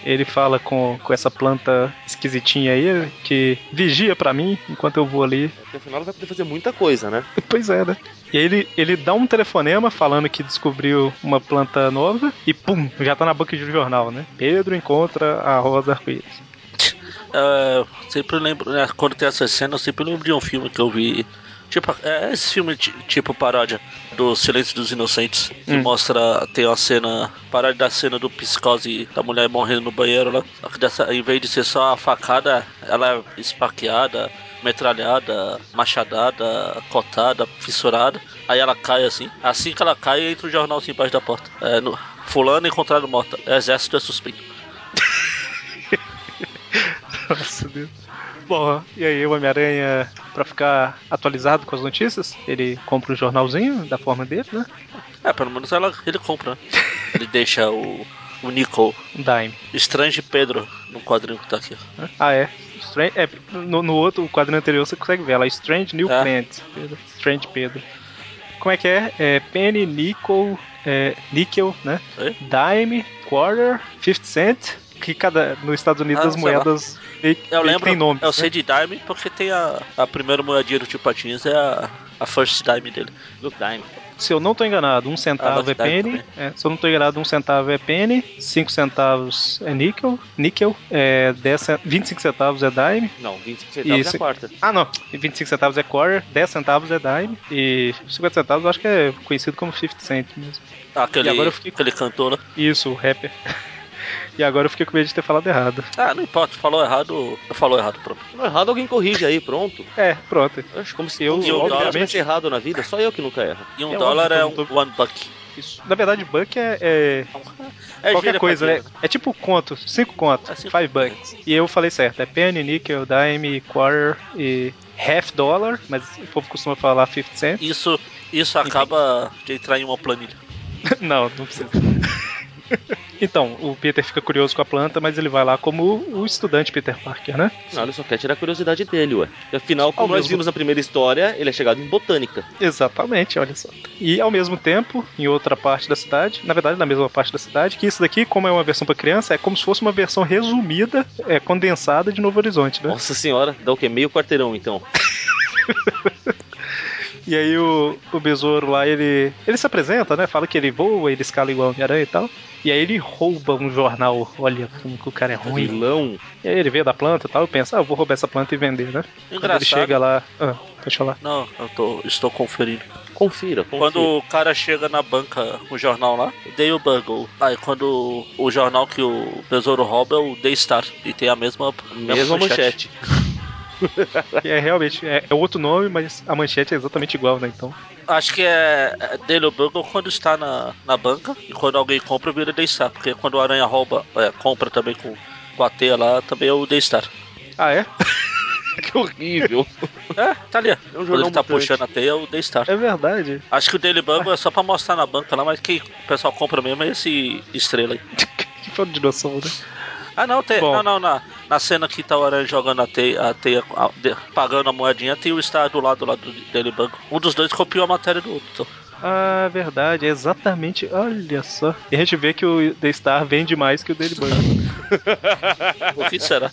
Ele fala com, com essa planta esquisitinha aí, que vigia pra mim enquanto eu vou ali.
Porque afinal vai poder fazer muita coisa, né?
Pois é, né? E aí ele, ele dá um telefonema falando que descobriu uma planta nova e pum, já tá na banca de jornal, né? Pedro encontra a rosa arco-íris.
É, sempre lembro, né, quando tem essa cena, eu sempre lembro de um filme que eu vi. Tipo, é esse filme ti- tipo paródia do Silêncio dos Inocentes, que
Hum.
mostra, tem uma cena, paródia da cena do psicose da mulher morrendo no banheiro lá. Só que dessa, em vez de ser só a facada, ela é esfaqueada, metralhada, machadada, cotada, fissurada. Aí ela cai assim. Assim que ela cai, entra o jornal assim embaixo da porta. É, no, fulano encontrado morta. Exército é suspeito. [laughs]
Nossa Deus. Bom, e aí o Homem-Aranha, pra ficar atualizado com as notícias, ele compra um jornalzinho da forma dele, né?
É, pelo menos ela, ele compra? Ele deixa o, o Nico
dime.
Strange Pedro no quadrinho que tá aqui.
Ah, é. Strange, é no, no outro quadrinho anterior você consegue ver lá, Strange New
É.
Plant. Pedro. Strange Pedro. Como é que é? É Penny, Nickel, é, Nickel, né?
Oi?
Dime, Quarter, 50 Cent. Que cada. Nos Estados Unidos
Ah,
as moedas meio,
Eu lembro,
tem nomes.
eu
né?
sei de Dime porque tem a, a primeira moedinha do Tio Patinhas é a, a First Dime dele.
Look Dime.
Se eu não tô enganado, um centavo
Lucky
é penny. É, se eu não tô enganado, um centavo é penny, 5 centavos é níquel, níquel, é 10, cen- 25 centavos é dime.
Não, 25 centavos é
Isso.
a quarta.
Ah, não, e 25 centavos é quarter, 10 centavos é dime e 50 centavos eu acho que é conhecido como 50 cent mesmo.
Ah, aquele,
E agora eu fiquei-
aquele cantor lá.
Isso, o rapper. [laughs] e agora eu fiquei com medo de ter falado errado.
Ah, não importa, falou errado, falou errado, pronto.
Não errado, alguém corrige aí, pronto.
É, pronto.
Acho como se
Eu,
eu
obviamente-
tivesse errado na vida, só eu que nunca erro.
E um
É
dólar
óbvio
é um
tô-
one buck.
Isso. Na verdade, buck é, é
É
qualquer coisa, né? É tipo conto, 5 contos,
É cinco
5 bucks. E eu falei certo, é penny, nickel, dime, quarter e half dollar, mas o povo costuma falar 50 cent.
Isso, isso acaba de entrar em uma planilha. [laughs]
não, não precisa. [laughs] então, o Peter fica curioso com a planta, mas ele vai lá como o estudante Peter Parker, né?
Não, ele só quer tirar a curiosidade dele, ué. E afinal, como
Ao
nós
mesmo-
vimos na primeira história, ele é chegado em botânica.
Exatamente, olha só. E ao mesmo tempo, em outra parte da cidade, na verdade, na mesma parte da cidade, que isso daqui, como é uma versão para criança, é como se fosse uma versão resumida, é, condensada de Novo Horizonte, né?
Nossa senhora, dá o quê? Meio quarteirão, então. [laughs]
E aí o, o besouro lá, ele. Ele se apresenta, né? Fala que ele voa, ele escala igual Homem-Aranha e tal. E aí ele rouba um jornal. Olha como que o cara é ruim.
Vilão.
E aí ele vê da planta e tal, e pensa, ah, eu vou roubar essa planta e vender, né? Quando
Engraçado.
ele chega lá. Ah, pode falar.
Não, eu tô, estou conferindo.
Confira, confira.
Quando o cara chega na banca com o jornal lá, Dale Bugle. Aí quando o jornal que o Besouro rouba é o Daystar. E tem a mesma,
Mesma manchete.
Que [laughs] [laughs] é realmente, é, é outro nome, mas a manchete é exatamente igual, né? Então.
Acho que é é Dale Bugle quando está na, na banca. E quando alguém compra, vira Daystar. Porque quando o Aranha rouba, é, compra também com, com a teia lá, também é o Daystar.
Ah, é? [laughs]
que horrível.
É, tá ali. ó.
É um
Quando ele tá puxando a teia, é o Daystar.
É verdade.
Acho que o Daily Bugle é só pra mostrar na banca lá, mas quem o pessoal compra mesmo é esse estrela aí. [laughs]
que falta de noção, né?
Ah, não, tem.
Bom.
Não, não, na, na cena que tá o Aranha jogando a teia, a teia a- de- pagando a moedinha, tem o Star do lado lá do Daily Bugle. Um dos dois copiou a matéria do outro.
Ah, verdade, é exatamente. Olha só. E a gente vê que o The Star vende mais que o Daily Bug. [laughs]
O que será?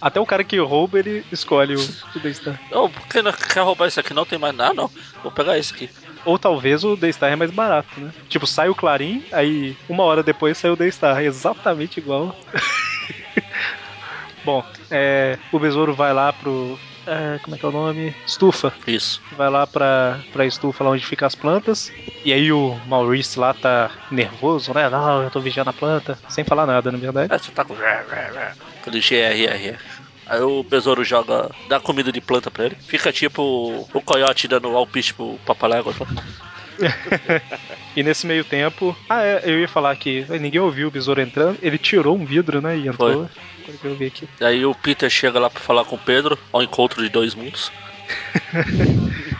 Até o cara que rouba, ele escolhe o, o Daystar.
Ô, por que não quer roubar isso aqui? Não tem mais nada, não. Vou pegar esse aqui.
Ou talvez o Daystar é mais barato, né? Tipo, sai o Clarim, aí uma hora depois sai o Daystar. Exatamente igual. [laughs] Bom, é, o besouro vai lá pro. é, como é que é o nome? Estufa.
Isso.
Vai lá pra, pra estufa lá onde ficam as plantas. E aí o Maurice lá tá nervoso, né? Não, eu tô vigiando a planta. Sem falar nada, na verdade.
É, você tá com. [laughs] Aquele GRRR. Aí o besouro joga, dá comida de planta pra ele. Fica tipo o coiote dando alpiste pro papalégua. [laughs]
E nesse meio tempo. Ah, é, eu ia falar que ninguém ouviu o besouro entrando. Ele tirou um vidro, né? E entrou. Eu vi aqui.
Aí o Peter chega lá pra falar com o Pedro, ao encontro de dois mundos. [laughs]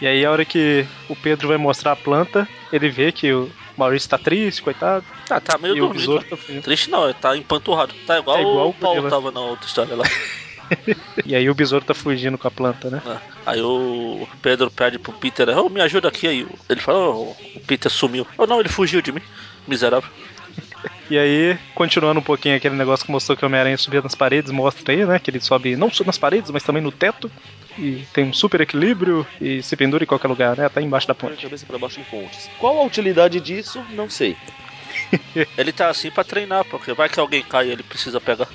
E aí, a hora que o Pedro vai mostrar a planta, ele vê que o Maurício tá triste, coitado.
Ah, tá meio
e o
dormido.
besouro tá fugindo.
Triste não, ele tá empanturrado. Tá igual,
É igual
o Paulo
aquele-
tava na outra história lá. [laughs]
E aí o besouro tá fugindo com a planta, né?
Ah, Aí o Pedro pede pro Peter, oh, me ajuda aqui. Aí ele fala, oh, o Peter sumiu. Oh não, ele fugiu de mim. Miserável. [laughs]
E aí, continuando um pouquinho aquele negócio que mostrou que o Homem-Aranha subia nas paredes, mostra aí, né? Que ele sobe não só nas paredes, mas também no teto. E tem um super equilíbrio e se pendura em qualquer lugar, né? Até embaixo da ponte.
cabeça baixo em pontes. Qual a utilidade disso? Não sei. [laughs]
Ele tá assim pra treinar, porque vai que alguém cai e ele precisa pegar.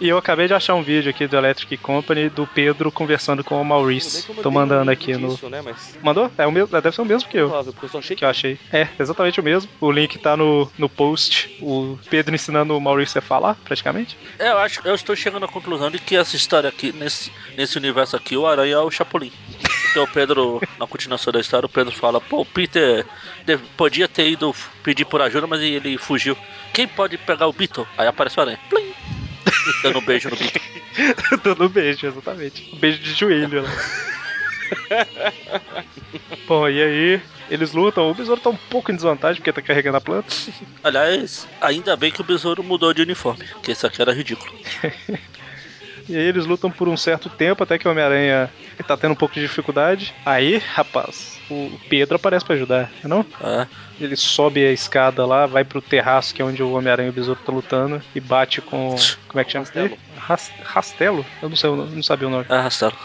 E eu acabei de achar um vídeo aqui do Electric Company do Pedro conversando com o Maurice. Tô
um
mandando aqui no.
disso, né? Mas
Mandou? É o mesmo, deve ser o mesmo que eu.
provável, porque eu só achei
Que eu achei. É, exatamente o mesmo. O link tá no, no post. O Pedro ensinando o Maurício a falar, praticamente.
É, eu acho, eu estou chegando à conclusão de que essa história aqui, nesse, nesse universo aqui, o Aranha é o Chapolin. Porque o Pedro, na continuação da história, o Pedro fala, pô, o Peter podia ter ido pedir por ajuda, mas ele fugiu. Quem pode pegar o Beetle? Aí aparece o Aranha. Plim! [laughs] Dando um beijo no Beetle. [laughs]
Dando um beijo, exatamente. Um beijo de joelho lá. [laughs] Bom, e aí eles lutam. O besouro tá um pouco em desvantagem porque tá carregando a planta.
Aliás, ainda bem que o Besouro mudou de uniforme, porque esse aqui era ridículo.
E aí eles lutam por um certo tempo até que o Homem-Aranha tá tendo um pouco de dificuldade. Aí, rapaz, o Pedro aparece pra ajudar, não?
É,
Ele sobe a escada lá, vai pro terraço, que é onde o Homem-Aranha e o Besouro tá lutando, e bate com. Como é que chama?
Rastelo.
Ras- Rastelo? Eu não sei, não sabia o nome.
é arrastado.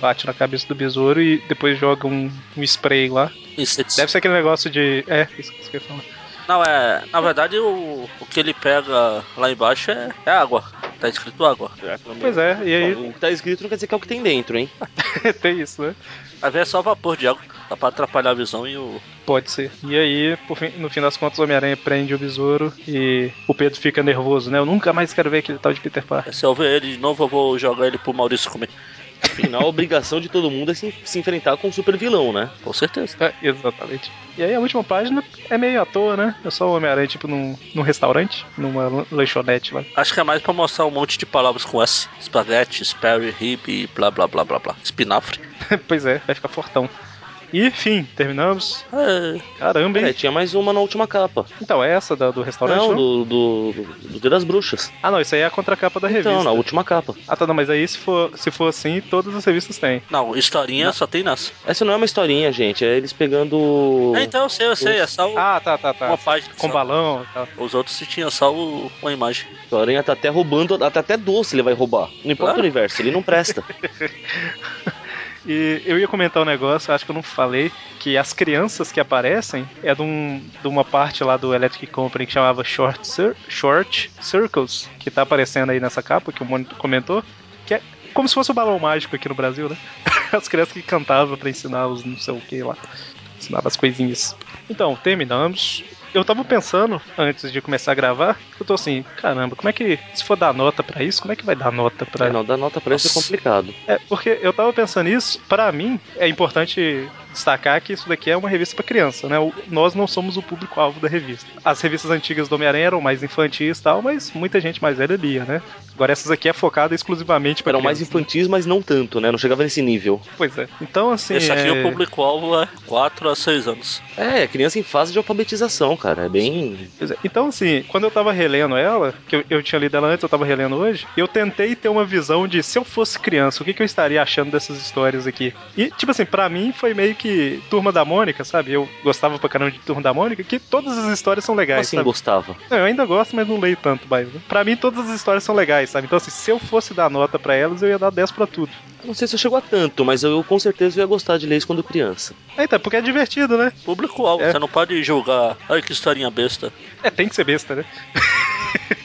Bate na cabeça do besouro e depois joga um, um spray lá.
Insetos.
Deve ser aquele negócio de. É, isso isso que eu ia falar.
Não, é. Na verdade, o, o que ele pega lá embaixo é, é água. Tá escrito água.
É, pelo
Pois é, e aí
O que tá escrito não quer dizer que é o que tem dentro, hein? [laughs]
tem isso, né?
Às vezes é só vapor de água. Dá pra atrapalhar a visão e o.
Pode ser. E aí, por fim- no fim das contas, o Homem-Aranha prende o besouro e o Pedro fica nervoso, né? Eu nunca mais quero ver aquele tal de Peter Parker.
Se eu ver ele de novo, eu vou jogar ele pro Maurício comer.
Afinal, a obrigação de todo mundo é se, se enfrentar com o super vilão, né?
Com certeza.
É, exatamente. E aí a última página é meio à toa, né? É só o Homem-Aranha, tipo, num, num restaurante, numa lan- lanchonete lá.
Acho que é mais pra mostrar um monte de palavras com S. Espaguete, Sperry, Hip, blá blá blá blá blá. Espinafre. [laughs]
pois é, vai ficar fortão. E, enfim, terminamos.
É,
Caramba, hein?
É, tinha mais uma na última capa.
Então, é essa da- do restaurante?
Não,
não?
do, do, do, Dia das Bruxas.
Ah, não, isso aí é a contracapa da revista.
Então, na última capa.
Ah, tá, não, mas aí se for, se for assim, todas as revistas têm.
não, historinha só tem nessa.
Essa não é uma historinha, gente. É eles pegando.
É, então eu sei, eu sei. É só o-
Ah, tá, tá, tá.
uma página.
Com
só.
balão e tal.
Os outros se tinha só o- uma imagem.
O Aranha tá até roubando, até, até doce ele vai roubar. Não importa
Claro.
o universo, ele não presta. [laughs]
E eu ia comentar um negócio, acho que eu não falei, que as crianças que aparecem é de, um- de uma parte lá do Electric Company que chamava Short, Cir- Short Circles, que tá aparecendo aí nessa capa que o Mônio comentou, que é como se fosse o balão mágico aqui no Brasil, né? [laughs] As crianças que cantavam pra ensinar os não sei o que lá. Ensinava as coisinhas. Então, terminamos. Eu tava pensando, antes de começar a gravar, eu tô assim, caramba, como é que, se for dar nota pra isso, como é que vai dar nota pra
É, não, dar nota pra isso é complicado.
é, porque eu tava pensando nisso, pra mim é importante destacar que isso daqui é uma revista pra criança, né? O- Nós não somos o público-alvo da revista. As revistas antigas do Homem-Aranha eram mais infantis e tal, mas muita gente mais velha lia, né? Agora essas aqui é focada exclusivamente pra
Eram mais
criança, né?
infantis, mas não tanto, né? Não chegava nesse nível.
Pois é. Então, assim.
Esse aqui
é...
o público-alvo é 4 a 6 anos.
É, criança em fase de alfabetização, cara. É bem.
É. Então, assim, quando eu tava relendo ela, que eu, eu tinha lido ela antes, eu tava relendo hoje, eu tentei ter uma visão de se eu fosse criança, o que, que eu estaria achando dessas histórias aqui. E, tipo assim, pra mim foi meio que Turma da Mônica, sabe? Eu gostava pra caramba de Turma da Mônica, que todas as histórias são legais,
assim
sabe?
gostava?
Não, eu ainda gosto, mas não leio tanto mais. Né? Pra mim, todas as histórias são legais, sabe? Então, assim, se eu fosse dar nota pra elas, eu ia dar 10 pra tudo.
Não sei se eu chego a tanto, mas eu com certeza ia gostar de ler isso quando criança.
É, então, porque é divertido, né?
Público-alvo,
É.
você não pode julgar. Ai, que historinha besta.
É, tem que ser besta, né?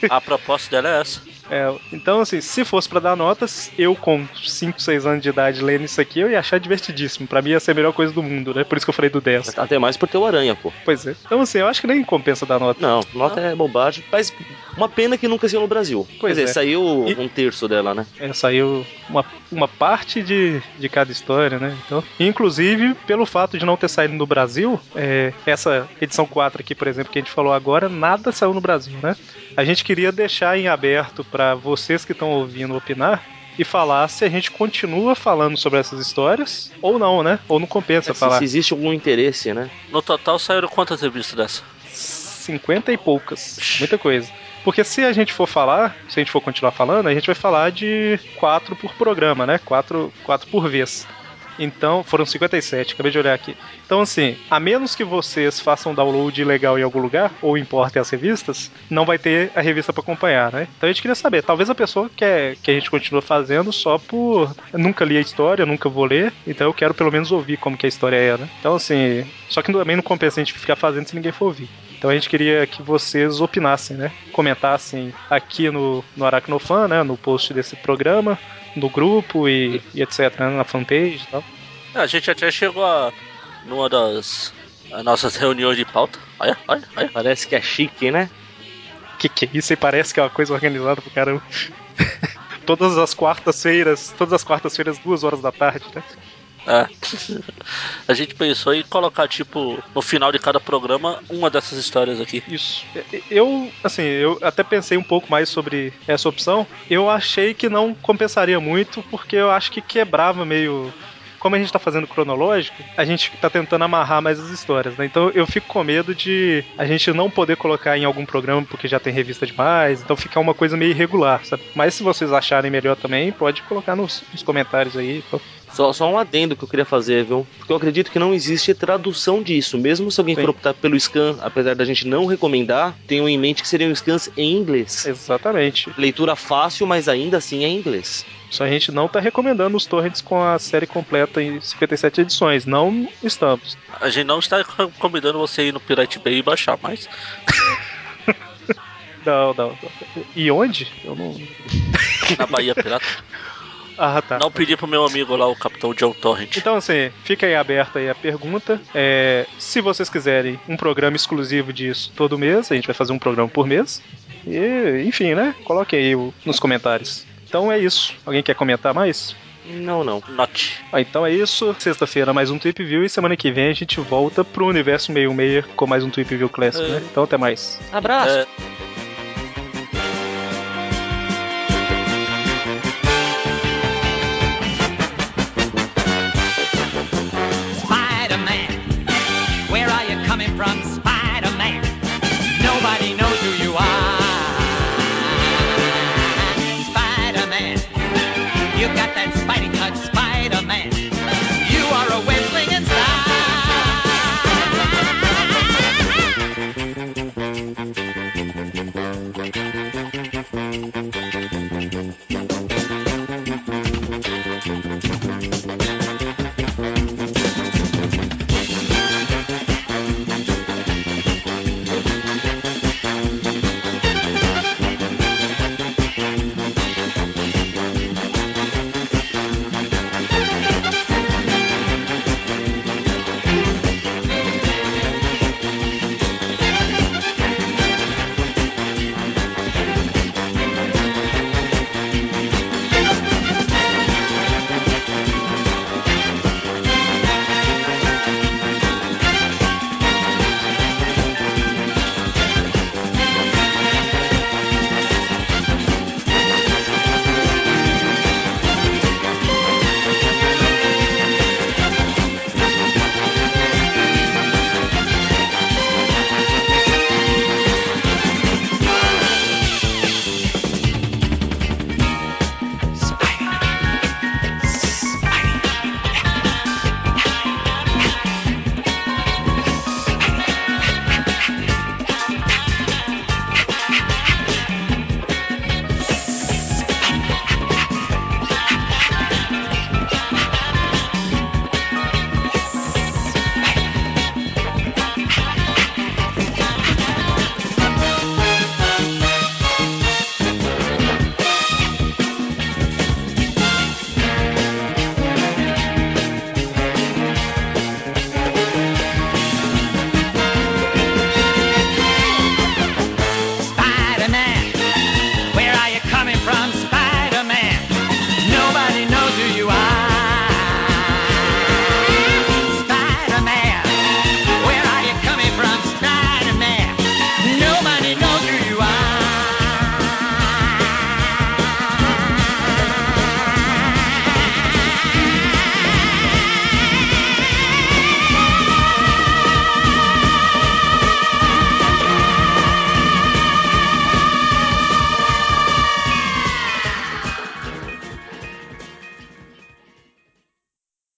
A proposta dela é essa.
É, então, assim, se fosse pra dar notas, eu com 5, 6 anos de idade lendo isso aqui, eu ia achar divertidíssimo. Pra mim ia ser a melhor coisa do mundo, né? Por isso que eu falei do 10.
Até mais por ter o Aranha, pô.
Pois é. Então, assim, eu acho que nem compensa dar nota.
Não, nota é bobagem. Mas uma pena que nunca saiu no Brasil.
Pois
Quer dizer,
é.
saiu
E-
um terço dela, né?
É, saiu uma, uma parte de, de cada história, né? Então, inclusive, pelo fato de não ter saído no Brasil, é, essa edição 4 aqui, por exemplo, que a gente falou agora, nada saiu no Brasil, né? A gente queria deixar em aberto pra vocês que estão ouvindo opinar e falar se a gente continua falando sobre essas histórias ou não, né? Ou não compensa
Se,
falar.
se existe algum interesse, né?
No total saíram quantas revistas dessa?
50 e poucas. Muita coisa. Porque se a gente for falar, se a gente for continuar falando, a gente vai falar de quatro por programa, né? Quatro, quatro por vez. Então, foram 57, acabei de olhar aqui. Então, assim, a menos que vocês façam download ilegal em algum lugar, ou importem as revistas, não vai ter a revista pra acompanhar, né? Então a gente queria saber, talvez a pessoa quer que a gente continue fazendo só por. Eu nunca li a história, nunca vou ler, então eu quero pelo menos ouvir como que a história é, né? Então, assim, só que também não compensa a gente ficar fazendo se ninguém for ouvir. Então a gente queria que vocês opinassem, né? Comentassem aqui no, no Aracnofan, né? No post desse programa, no grupo e, e etc, né? Na fanpage e tal.
É, A gente até chegou a. numa das as nossas [laughs] reuniões de pauta. Olha, olha, olha.
Parece que é chique, né?
Que que é isso? E parece que é uma coisa organizada pro caramba. [laughs] todas as quartas-feiras, todas as quartas-feiras, duas horas da tarde, né?
É. A gente pensou em colocar, tipo, no final de cada programa, uma dessas histórias aqui.
Isso. Eu, assim, eu até pensei um pouco mais sobre essa opção. Eu achei que não compensaria muito, porque eu acho que quebrava meio. Como a gente tá fazendo cronológico, a gente tá tentando amarrar mais as histórias, né? Então eu fico com medo de a gente não poder colocar em algum programa porque já tem revista demais, então ficar uma coisa meio irregular, sabe? Mas se vocês acharem melhor também, pode colocar nos, nos comentários aí.
Só, só um adendo que eu queria fazer, viu? Porque eu acredito que não existe tradução disso. Mesmo se alguém
Sim.
for optar pelo scan, apesar da gente não recomendar, tenham em mente que seriam scans em inglês.
Exatamente.
Leitura fácil, mas ainda assim é em inglês.
Só a gente não tá recomendando os torrents com a série completa em 57 edições. Não estamos.
A gente não está convidando você a ir no Pirate Bay e baixar, mas. [laughs]
Não, não, não. E onde? Eu não.
Na Bahia Pirata. [laughs]
Ah, tá.
Não pedi pro meu amigo lá, o Capitão John Torrent.
Então, assim, fica aí aberta aí a pergunta. É, se vocês quiserem um programa exclusivo disso todo mês, a gente vai fazer um programa por mês. E, enfim, né? Coloque aí o- nos comentários. Então é isso. Alguém quer comentar mais?
Não, não.
Note.
Ah, então é isso. Sexta-feira mais um Tweep View e semana que vem a gente volta pro universo meio meia com mais um Tweep View clássico,
É.
né? Então até mais.
Abraço!
É,